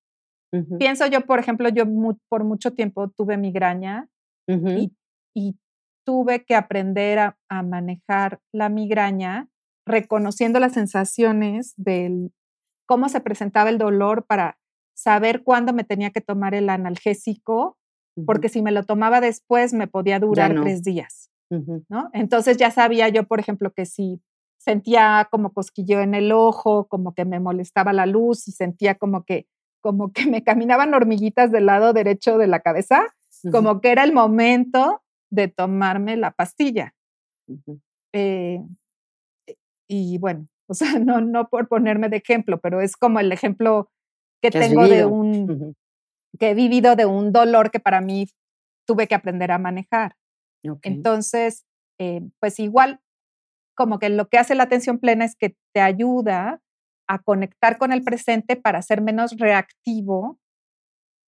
Pienso yo, por ejemplo, yo por mucho tiempo tuve migraña y, tuve que aprender a, manejar la migraña reconociendo las sensaciones del cómo se presentaba el dolor para saber cuándo me tenía que tomar el analgésico, porque si me lo tomaba después me podía durar tres días. ¿no? Entonces ya sabía yo, por ejemplo, que si sentía como cosquilleo en el ojo, como que me molestaba la luz y sentía como que, como que me caminaban hormiguitas del lado derecho de la cabeza, como que era el momento de tomarme la pastilla. Eh, y bueno, o sea, no, no por ponerme de ejemplo, pero es como el ejemplo que tengo de un, que he vivido de un dolor que para mí tuve que aprender a manejar. Entonces, eh, pues igual, como que lo que hace la atención plena es que te ayuda a conectar con el presente para ser menos reactivo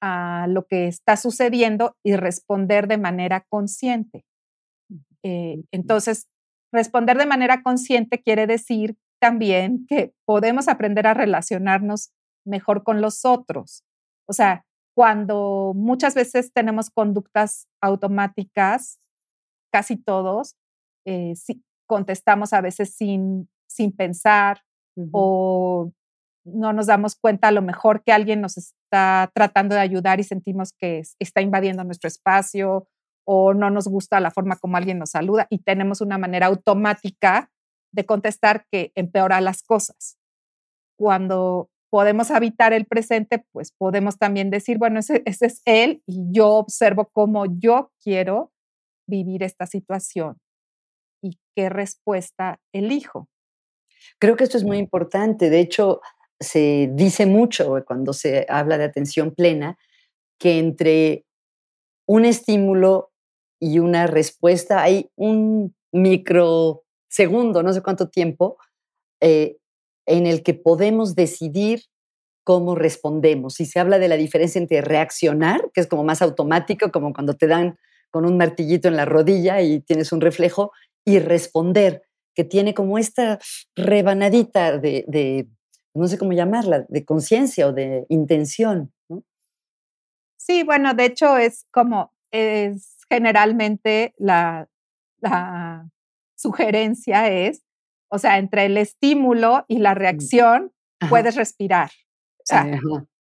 a lo que está sucediendo y responder de manera consciente. Eh, entonces, responder de manera consciente quiere decir también que podemos aprender a relacionarnos mejor con los otros. O sea, cuando muchas veces tenemos conductas automáticas casi todos, eh, contestamos a veces sin, sin pensar o no nos damos cuenta a lo mejor que alguien nos está tratando de ayudar y sentimos que está invadiendo nuestro espacio o no nos gusta la forma como alguien nos saluda y tenemos una manera automática de contestar que empeora las cosas. Cuando podemos habitar el presente, pues podemos también decir, bueno, ese, ese es él y yo observo cómo yo quiero vivir esta situación y qué respuesta elijo. Creo que esto es muy importante. De hecho, se dice mucho cuando se habla de atención plena que entre un estímulo y una respuesta hay un microsegundo, no sé cuánto tiempo, eh, en el que podemos decidir cómo respondemos. Y se habla de la diferencia entre reaccionar, que es como más automático, como cuando te dan con un martillito en la rodilla y tienes un reflejo, y responder, que tiene como esta rebanadita de, no sé cómo llamarla, de conciencia o de intención. Sí, bueno, de hecho es como, es generalmente la, la sugerencia es, o sea, entre el estímulo y la reacción puedes respirar. O sea,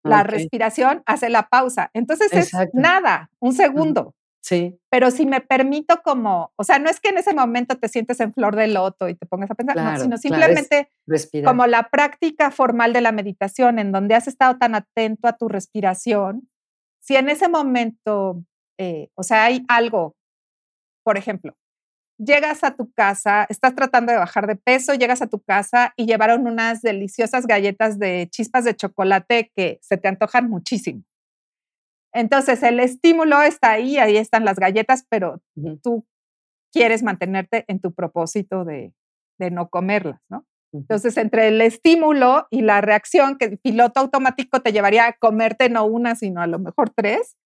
la respiración hace la pausa. Entonces es nada, un segundo. Sí. Pero si me permito como, o sea, no es que en ese momento te sientes en flor de loto y te pongas a pensar, no, sino simplemente como la práctica formal de la meditación en donde has estado tan atento a tu respiración, si en ese momento, eh, o sea, hay algo, por ejemplo, llegas a tu casa, estás tratando de bajar de peso, llegas a tu casa y llevaron unas deliciosas galletas de chispas de chocolate que se te antojan muchísimo. Entonces, el estímulo está ahí, ahí están las galletas, pero tú quieres mantenerte en tu propósito de, no comerlas, ¿no? Entonces, entre el estímulo y la reacción, que el piloto automático te llevaría a comerte no una, sino a lo mejor tres,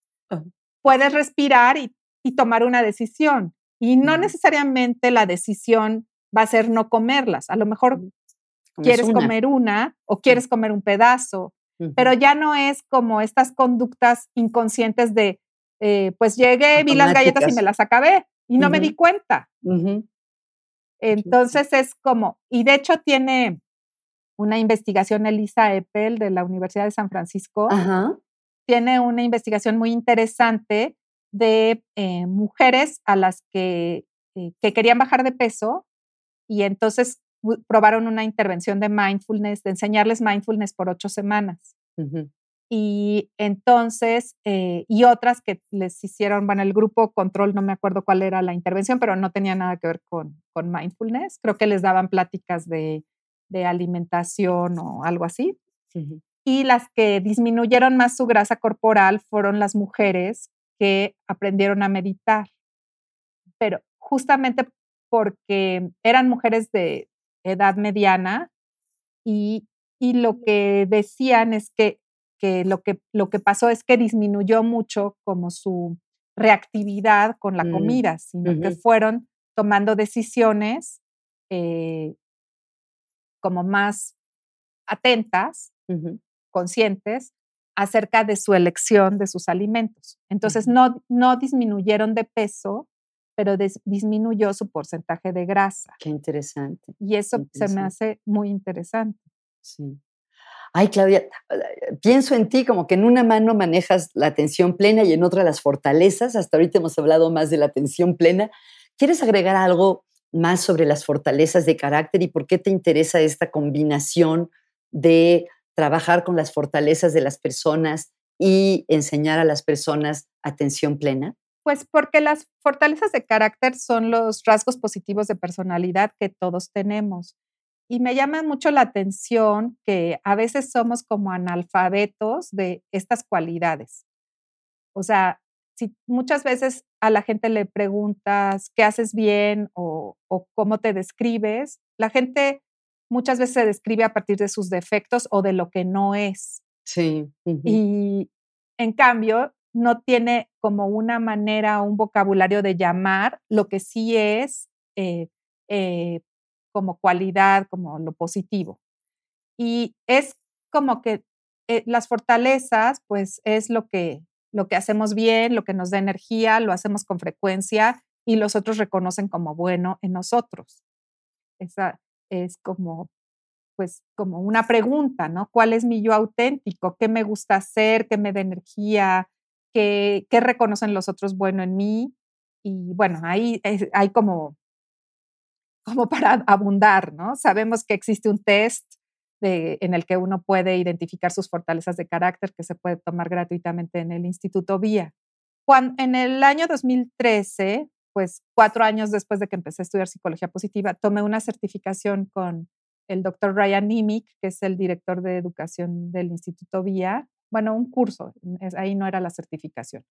puedes respirar y, tomar una decisión. Y no necesariamente la decisión va a ser no comerlas. A lo mejor quieres comer una o quieres comer un pedazo, pero ya no es como estas conductas inconscientes de, eh, pues llegué, vi las galletas y me las acabé y no me di cuenta. Entonces es como, y de hecho tiene una investigación Elisa Eppel de la Universidad de San Francisco, tiene una investigación muy interesante de eh, mujeres a las que, eh, que querían bajar de peso y entonces probaron una intervención de mindfulness, de enseñarles mindfulness por ocho semanas. Y entonces, eh, y otras que les hicieron, bueno, el grupo control, no me acuerdo cuál era la intervención, pero no tenía nada que ver con, con mindfulness. Creo que les daban pláticas de, de alimentación o algo así. Y las que disminuyeron más su grasa corporal fueron las mujeres que aprendieron a meditar. Pero justamente porque eran mujeres de edad mediana y, y lo que decían es que que lo que, lo que pasó es que disminuyó mucho como su reactividad con la mm, comida, sino que fueron tomando decisiones eh, como más atentas, conscientes, acerca de su elección de sus alimentos. Entonces, no, no disminuyeron de peso, pero disminuyó su porcentaje de grasa. Qué interesante. Y eso se me hace muy interesante. Sí ay Claudia, pienso en ti como que en una mano manejas la atención plena y en otra las fortalezas. Hasta ahorita hemos hablado más de la atención plena. ¿Quieres agregar algo más sobre las fortalezas de carácter y por qué te interesa esta combinación de trabajar con las fortalezas de las personas y enseñar a las personas atención plena? Pues porque las fortalezas de carácter son los rasgos positivos de personalidad que todos tenemos. Y me llama mucho la atención que a veces somos como analfabetos de estas cualidades. O sea, si muchas veces a la gente le preguntas qué haces bien o, cómo te describes, la gente muchas veces se describe a partir de sus defectos o de lo que no es. Sí. Y en cambio, no tiene como una manera, un vocabulario de llamar lo que sí es eh, eh, como cualidad, como lo positivo. Y es como que eh, las fortalezas, pues es lo que, lo que hacemos bien, lo que nos da energía, lo hacemos con frecuencia y los otros reconocen como bueno en nosotros. Esa es como, pues, como una pregunta, ¿no? ¿Cuál es mi yo auténtico? ¿Qué me gusta hacer? ¿Qué me da energía? ¿Qué, qué reconocen los otros bueno en mí? Y bueno, ahí hay como como para abundar, ¿no? Sabemos que existe un test en el que uno puede identificar sus fortalezas de carácter que se puede tomar gratuitamente en el Instituto VIA. Cuando, en el año 2013, pues cuatro años después de que empecé a estudiar psicología positiva, tomé una certificación con el doctor Ryan Nimick, que es el director de educación del Instituto VIA. Bueno, un curso, ahí no era la certificación.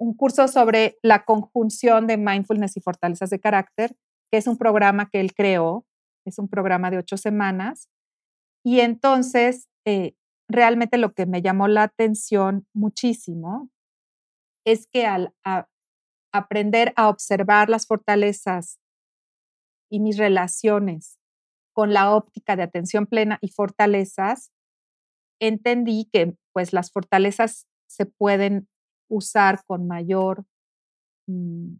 Un curso sobre la conjunción de mindfulness y fortalezas de carácter que es un programa que él creó, es un programa de ocho semanas. Y entonces, eh, realmente lo que me llamó la atención muchísimo es que al aprender a observar las fortalezas y mis relaciones con la óptica de atención plena y fortalezas, entendí que pues las fortalezas se pueden usar con mayor mm,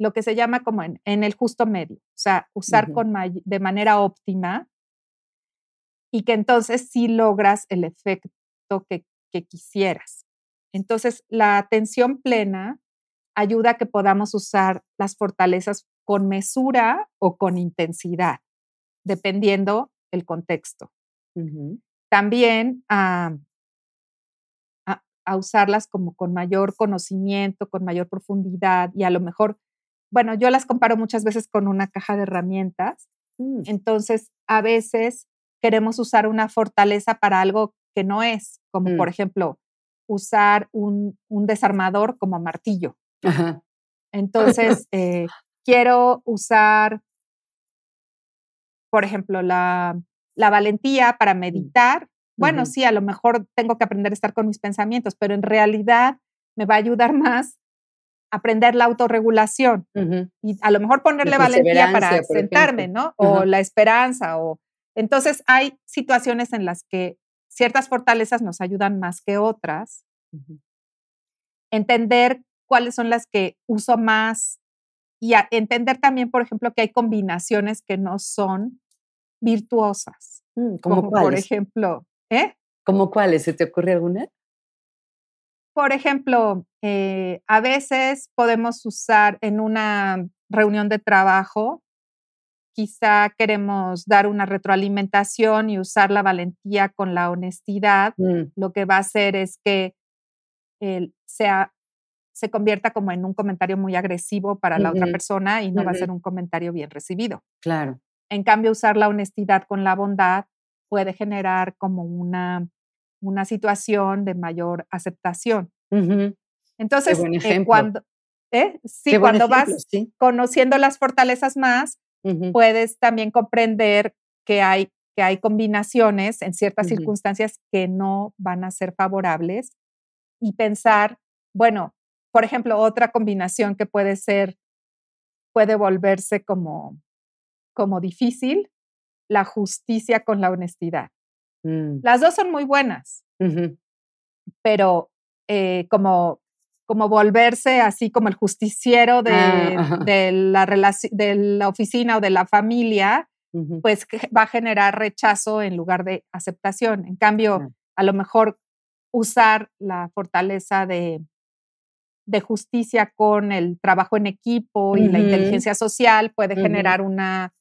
lo que se llama como en, el justo medio, o sea, usar con de manera óptima y que entonces sí logras el efecto que, que quisieras. Entonces, la atención plena ayuda a que podamos usar las fortalezas con mesura o con intensidad, dependiendo el contexto. También a, a, usarlas como con mayor conocimiento, con mayor profundidad y a lo mejor bueno, yo las comparo muchas veces con una caja de herramientas. Mm. Entonces, a veces queremos usar una fortaleza para algo que no es, como por mm. ejemplo, usar un, desarmador como martillo. Entonces, eh, quiero usar, por ejemplo, la, la valentía para mm. meditar. Bueno, sí, a lo mejor tengo que aprender a estar con mis pensamientos, pero en realidad me va a ayudar más aprender la autorregulación y a lo mejor ponerle valentía para sentarme, ¿no? O la esperanza o entonces hay situaciones en las que ciertas fortalezas nos ayudan más que otras. Entender cuáles son las que uso más y entender también, por ejemplo, que hay combinaciones que no son virtuosas. Mm, como por ejemplo, ¿eh? ¿Cómo cuáles? ¿Se te ocurre alguna? Por ejemplo, eh, a veces podemos usar en una reunión de trabajo, quizá queremos dar una retroalimentación y usar la valentía con la honestidad. Mm. Lo que va a hacer es que sea, se convierta como en un comentario muy agresivo para la otra persona y no va a ser un comentario bien recibido. Claro. En cambio, usar la honestidad con la bondad puede generar como una, una situación de mayor aceptación. Entonces, eh, cuando, ¿eh? sí, cuando vas conociendo las fortalezas más, puedes también comprender que hay, que hay combinaciones en ciertas circunstancias que no van a ser favorables y pensar, bueno, por ejemplo, otra combinación que puede ser, puede volverse como como difícil la justicia con la honestidad. Mm. Las dos son muy buenas, pero eh, como, como volverse así como el justiciero de, ah, de, la de la oficina o de la familia, pues va a generar rechazo en lugar de aceptación. En cambio, a lo mejor usar la fortaleza de, de justicia con el trabajo en equipo y la inteligencia social puede generar una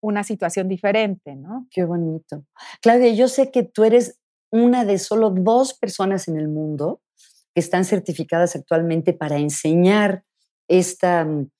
una situación diferente, ¿no? Qué bonito. Claudia, yo sé que tú eres una de solo dos personas en el mundo que están certificadas actualmente para enseñar esta, mm,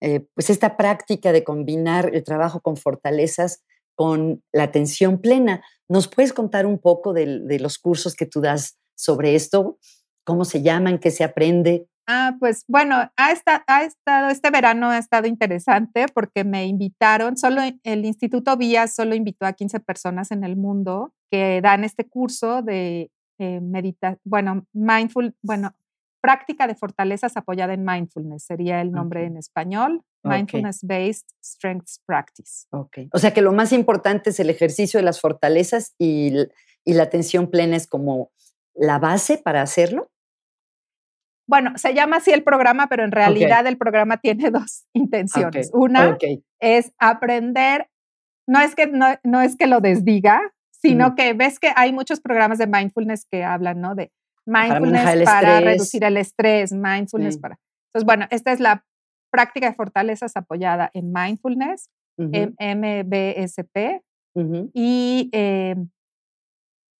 eh, pues esta práctica de combinar el trabajo con fortalezas con la atención plena. ¿Nos puedes contar un poco de, de los cursos que tú das sobre esto? ¿Cómo se llaman? ¿Qué se aprende? Ah, pues bueno, ha, ha estado, este verano ha estado interesante porque me invitaron, solo el Instituto Vía solo invitó a 15 personas en el mundo que dan este curso de eh, meditación, bueno, mindful, bueno, práctica de fortalezas apoyada en mindfulness, sería el nombre en español, Mindfulness Based Strengths Practice. Ok. O sea que lo más importante es el ejercicio de las fortalezas y, y la atención plena es como la base para hacerlo. Bueno, se llama así el programa, pero en realidad el programa tiene dos intenciones. Una es aprender, no es que, no, es que lo desdiga, sino que ves que hay muchos programas de mindfulness que hablan, ¿no? De mindfulness para, reducir el estrés, mindfulness para... Entonces, bueno, esta es la práctica de fortalezas apoyada en mindfulness, MBSP, y eh,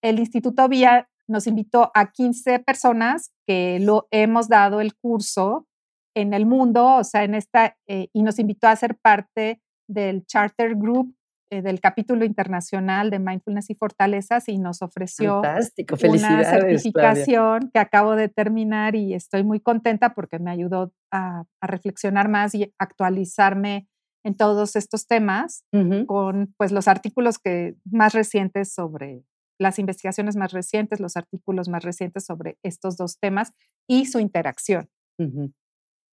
el Instituto Vía nos invitó a 15 personas que lo hemos dado el curso en el mundo, o sea, en esta, eh, y nos invitó a ser parte del Charter Group eh, del capítulo internacional de Mindfulness y Fortalezas y nos ofreció una certificación que acabo de terminar y estoy muy contenta porque me ayudó a, reflexionar más y actualizarme en todos estos temas con pues los artículos que más recientes sobre las investigaciones más recientes, los artículos más recientes sobre estos dos temas y su interacción.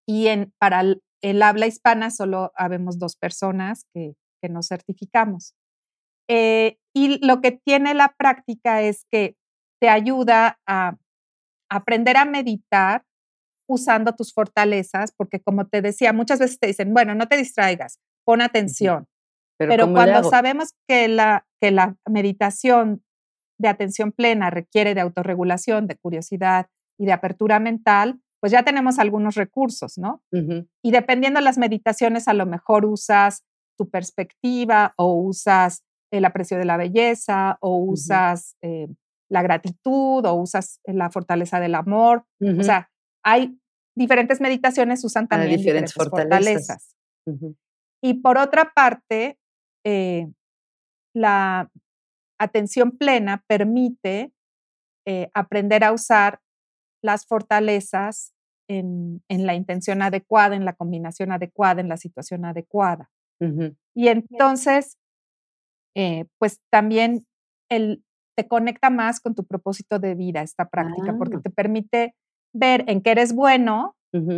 Y en, para el, habla hispana solo habemos dos personas que, nos certificamos. Eh, y lo que tiene la práctica es que te ayuda a aprender a meditar usando tus fortalezas, porque como te decía, muchas veces te dicen, bueno, no te distraigas, pon atención. Pero, cuando sabemos que la, que la meditación de atención plena requiere de autorregulación, de curiosidad y de apertura mental, pues ya tenemos algunos recursos, ¿no? Y dependiendo de las meditaciones, a lo mejor usas tu perspectiva o usas el aprecio de la belleza o usas eh, la gratitud o usas la fortaleza del amor. O sea, hay diferentes meditaciones, usan también diferentes, fortalezas. Y por otra parte, eh, la atención plena permite eh, aprender a usar las fortalezas en, la intención adecuada, en la combinación adecuada, en la situación adecuada. Y entonces, eh, pues también el, te conecta más con tu propósito de vida esta práctica, porque Ah. te permite ver en qué eres bueno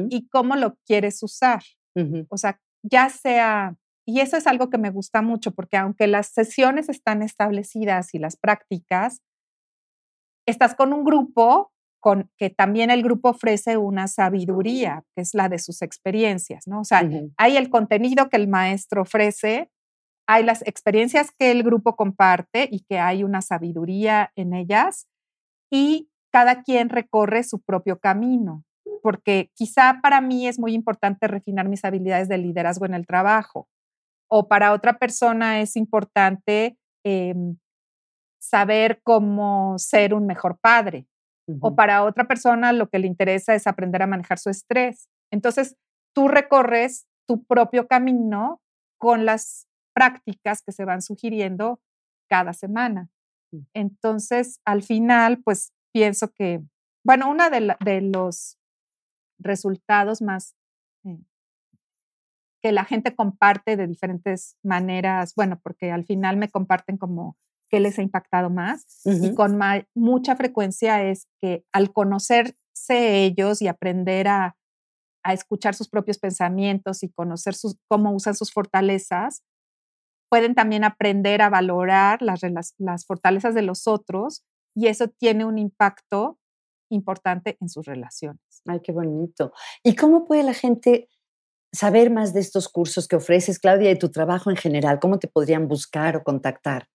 y cómo lo quieres usar. O sea, ya sea, y eso es algo que me gusta mucho, porque aunque las sesiones están establecidas y las prácticas, estás con un grupo con que también el grupo ofrece una sabiduría, que es la de sus experiencias, ¿no? O sea, hay el contenido que el maestro ofrece, hay las experiencias que el grupo comparte y que hay una sabiduría en ellas y cada quien recorre su propio camino, porque quizá para mí es muy importante refinar mis habilidades de liderazgo en el trabajo o para otra persona es importante em, saber cómo ser un mejor padre o para otra persona lo que le interesa es aprender a manejar su estrés. Entonces, tú recorres tu propio camino con las prácticas que se van sugiriendo cada semana. Mm. Entonces, al final, pues pienso que, bueno, uno de, de los resultados más que la gente comparte de diferentes maneras, bueno, porque al final me comparten como qué les ha impactado más y con ma- mucha frecuencia es que al conocerse ellos y aprender a, a escuchar sus propios pensamientos y conocer sus, cómo usan sus fortalezas, pueden también aprender a valorar las, rela- las fortalezas de los otros y eso tiene un impacto importante en sus relaciones. Ay, qué bonito. ¿Y cómo puede la gente saber más de estos cursos que ofreces, Claudia, y tu trabajo en general? ¿Cómo te podrían buscar o contactar?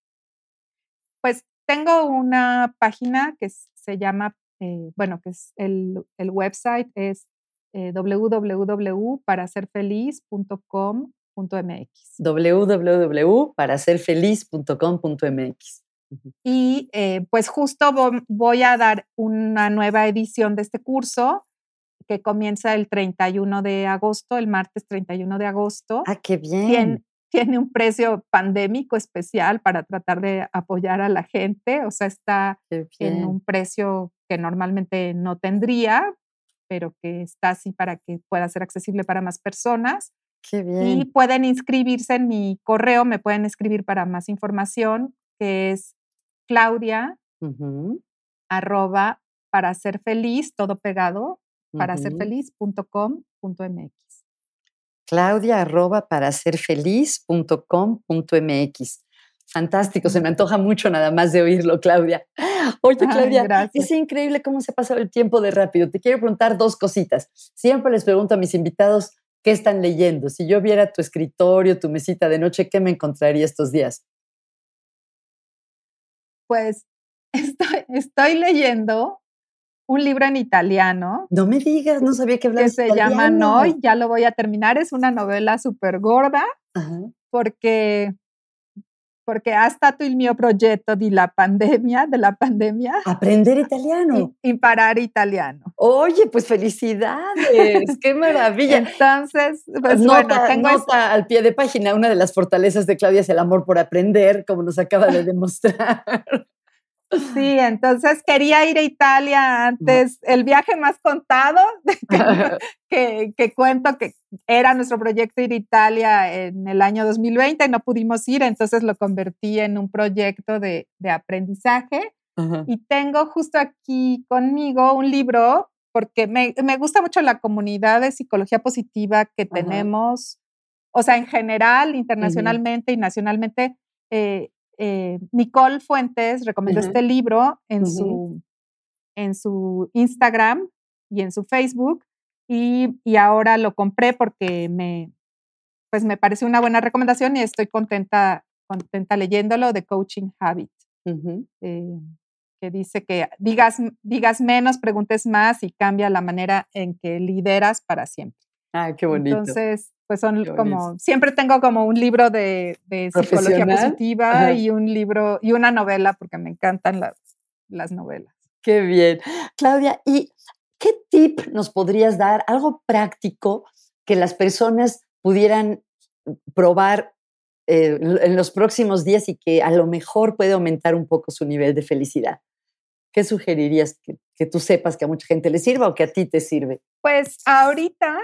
Pues tengo una página que se llama, eh, bueno, que es el, el website es eh, www.paraserfeliz.com.mx. www.paraserfeliz.com.mx. Y eh, pues justo vo- voy a dar una nueva edición de este curso que comienza el 31 de agosto, el martes 31 de agosto. Ah, qué bien. Tien- tiene un precio pandémico especial para tratar de apoyar a la gente, o sea, está en un precio que normalmente no tendría, pero que está así para que pueda ser accesible para más personas. Qué Y bien. pueden inscribirse en mi correo, me pueden escribir para más información, que es claudia arroba para ser feliz, todo pegado, para ser ujú. feliz.com.mx. Claudia arroba para ser feliz.com.mx. Fantástico, se me antoja mucho nada más de oírlo, Claudia. Oye, Claudia, es increíble cómo se ha pasado el tiempo de rápido. Te quiero preguntar dos cositas. Siempre les pregunto a mis invitados qué están leyendo. Si yo viera tu escritorio, tu mesita de noche, ¿qué me encontraría estos días? Pues estoy, estoy leyendo un libro en italiano No me digas, no sabía que que hablabas se llama. Noi, ya lo voy a terminar, es una novela súper gorda Ajá. porque, porque ha stato il mio progetto di la pandemia, de la pandemia, Aprender italiano. y imparare italiano. Oye, pues felicidades, qué maravilla. Entonces, pues nota, bueno, tengo nota al pie de página, una de las fortalezas de Claudia es el amor por aprender, como nos acaba de demostrar. Sí, entonces quería ir a Italia antes, el viaje más contado que, que, que cuento que era nuestro proyecto ir a Italia en el año 2020 y no pudimos ir, entonces lo convertí en un proyecto de, de aprendizaje Ajá. y tengo justo aquí conmigo un libro porque me, me gusta mucho la comunidad de psicología positiva que Ajá. tenemos, o sea, en general, internacionalmente y nacionalmente. eh, eh, Nicole Fuentes recomendó este libro en, su, en su Instagram y en su Facebook y, y ahora lo compré porque me, pues me pareció una buena recomendación y estoy contenta, contenta leyéndolo de Coaching Habit eh, que dice que digas, digas menos, preguntes más y cambia la manera en que lideras para siempre. Ay, qué bonito. Entonces, pues son como, siempre tengo como un libro de, de psicología positiva Ajá. y un libro y una novela, porque me encantan las, las novelas. Qué bien. Claudia, ¿y qué tip nos podrías dar? Algo práctico que las personas pudieran probar eh, en los próximos días y que a lo mejor puede aumentar un poco su nivel de felicidad. ¿Qué sugerirías que, que tú sepas que a mucha gente le sirva o que a ti te sirve? Pues ahorita,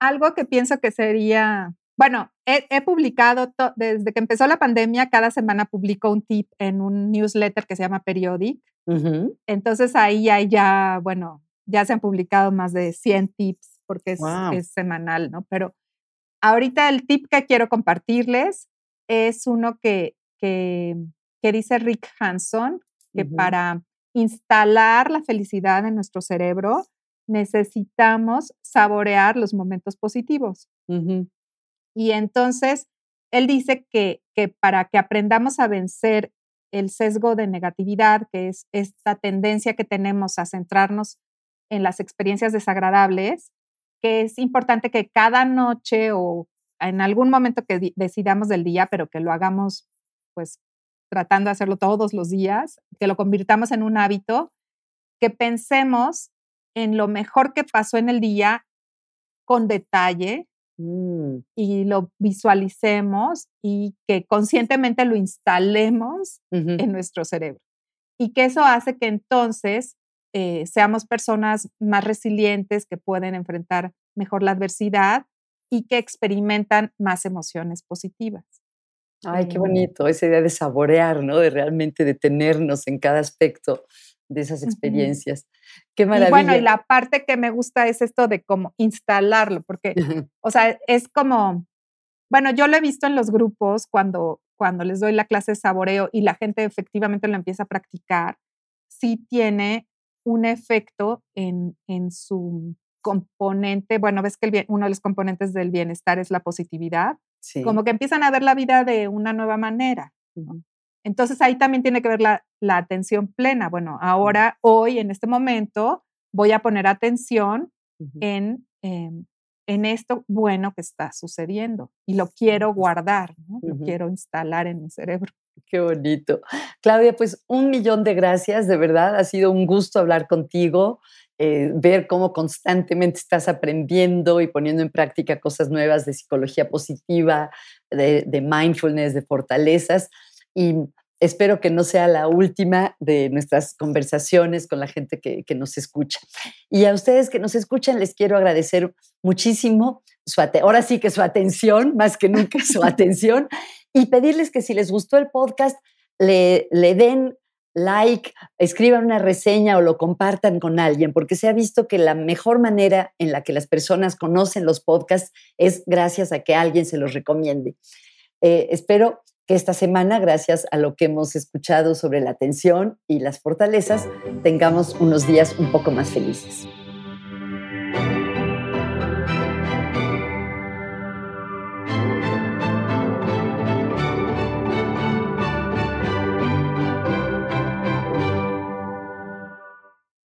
algo que pienso que sería Bueno, he, publicado desde que empezó la pandemia, cada semana publico un tip en un newsletter que se llama Periodic. Entonces ahí hay ya, bueno, ya se han publicado más de 100 tips porque es, semanal, ¿no? Pero ahorita el tip que quiero compartirles es uno que, que, dice Rick Hanson, que para instalar la felicidad en nuestro cerebro necesitamos saborear los momentos positivos. Y entonces, él dice que, que para que aprendamos a vencer el sesgo de negatividad, que es esta tendencia que tenemos a centrarnos en las experiencias desagradables, que es importante que cada noche o en algún momento que decidamos del día, pero que lo hagamos pues tratando de hacerlo todos los días, que lo convirtamos en un hábito, que pensemos en lo mejor que pasó en el día con detalle, Mm. y lo visualicemos y que conscientemente lo instalemos en nuestro cerebro. Y que eso hace que entonces eh, seamos personas más resilientes, que pueden enfrentar mejor la adversidad y que experimentan más emociones positivas. Ay, qué eh, bonito, esa idea de saborear, ¿no? De realmente detenernos en cada aspecto de esas experiencias. Qué maravilla. Y bueno, y la parte que me gusta es esto de cómo instalarlo, porque, o sea, es como, bueno, yo lo he visto en los grupos cuando, cuando les doy la clase de saboreo y la gente efectivamente lo empieza a practicar, sí tiene un efecto en, en su componente, bueno, ves que uno de los componentes del bienestar es la positividad, como que empiezan a ver la vida de una nueva manera. Entonces ahí también tiene que ver la, atención plena. Bueno, ahora, hoy, en este momento, voy a poner atención en, em, en esto bueno que está sucediendo y lo quiero guardar, lo quiero instalar en mi cerebro. Qué bonito. Claudia, pues un millón de gracias, de verdad. Ha sido un gusto hablar contigo, eh, ver cómo constantemente estás aprendiendo y poniendo en práctica cosas nuevas de psicología positiva, de, de mindfulness, de fortalezas y espero que no sea la última de nuestras conversaciones con la gente que, nos escucha. Y a ustedes que nos escuchan les quiero agradecer muchísimo su ahora sí que su atención, más que nunca su atención, y pedirles que si les gustó el podcast, le, le den like, escriban una reseña o lo compartan con alguien, porque se ha visto que la mejor manera en la que las personas conocen los podcasts es gracias a que alguien se los recomiende. Eh, espero que esta semana, gracias a lo que hemos escuchado sobre la atención y las fortalezas, tengamos unos días un poco más felices.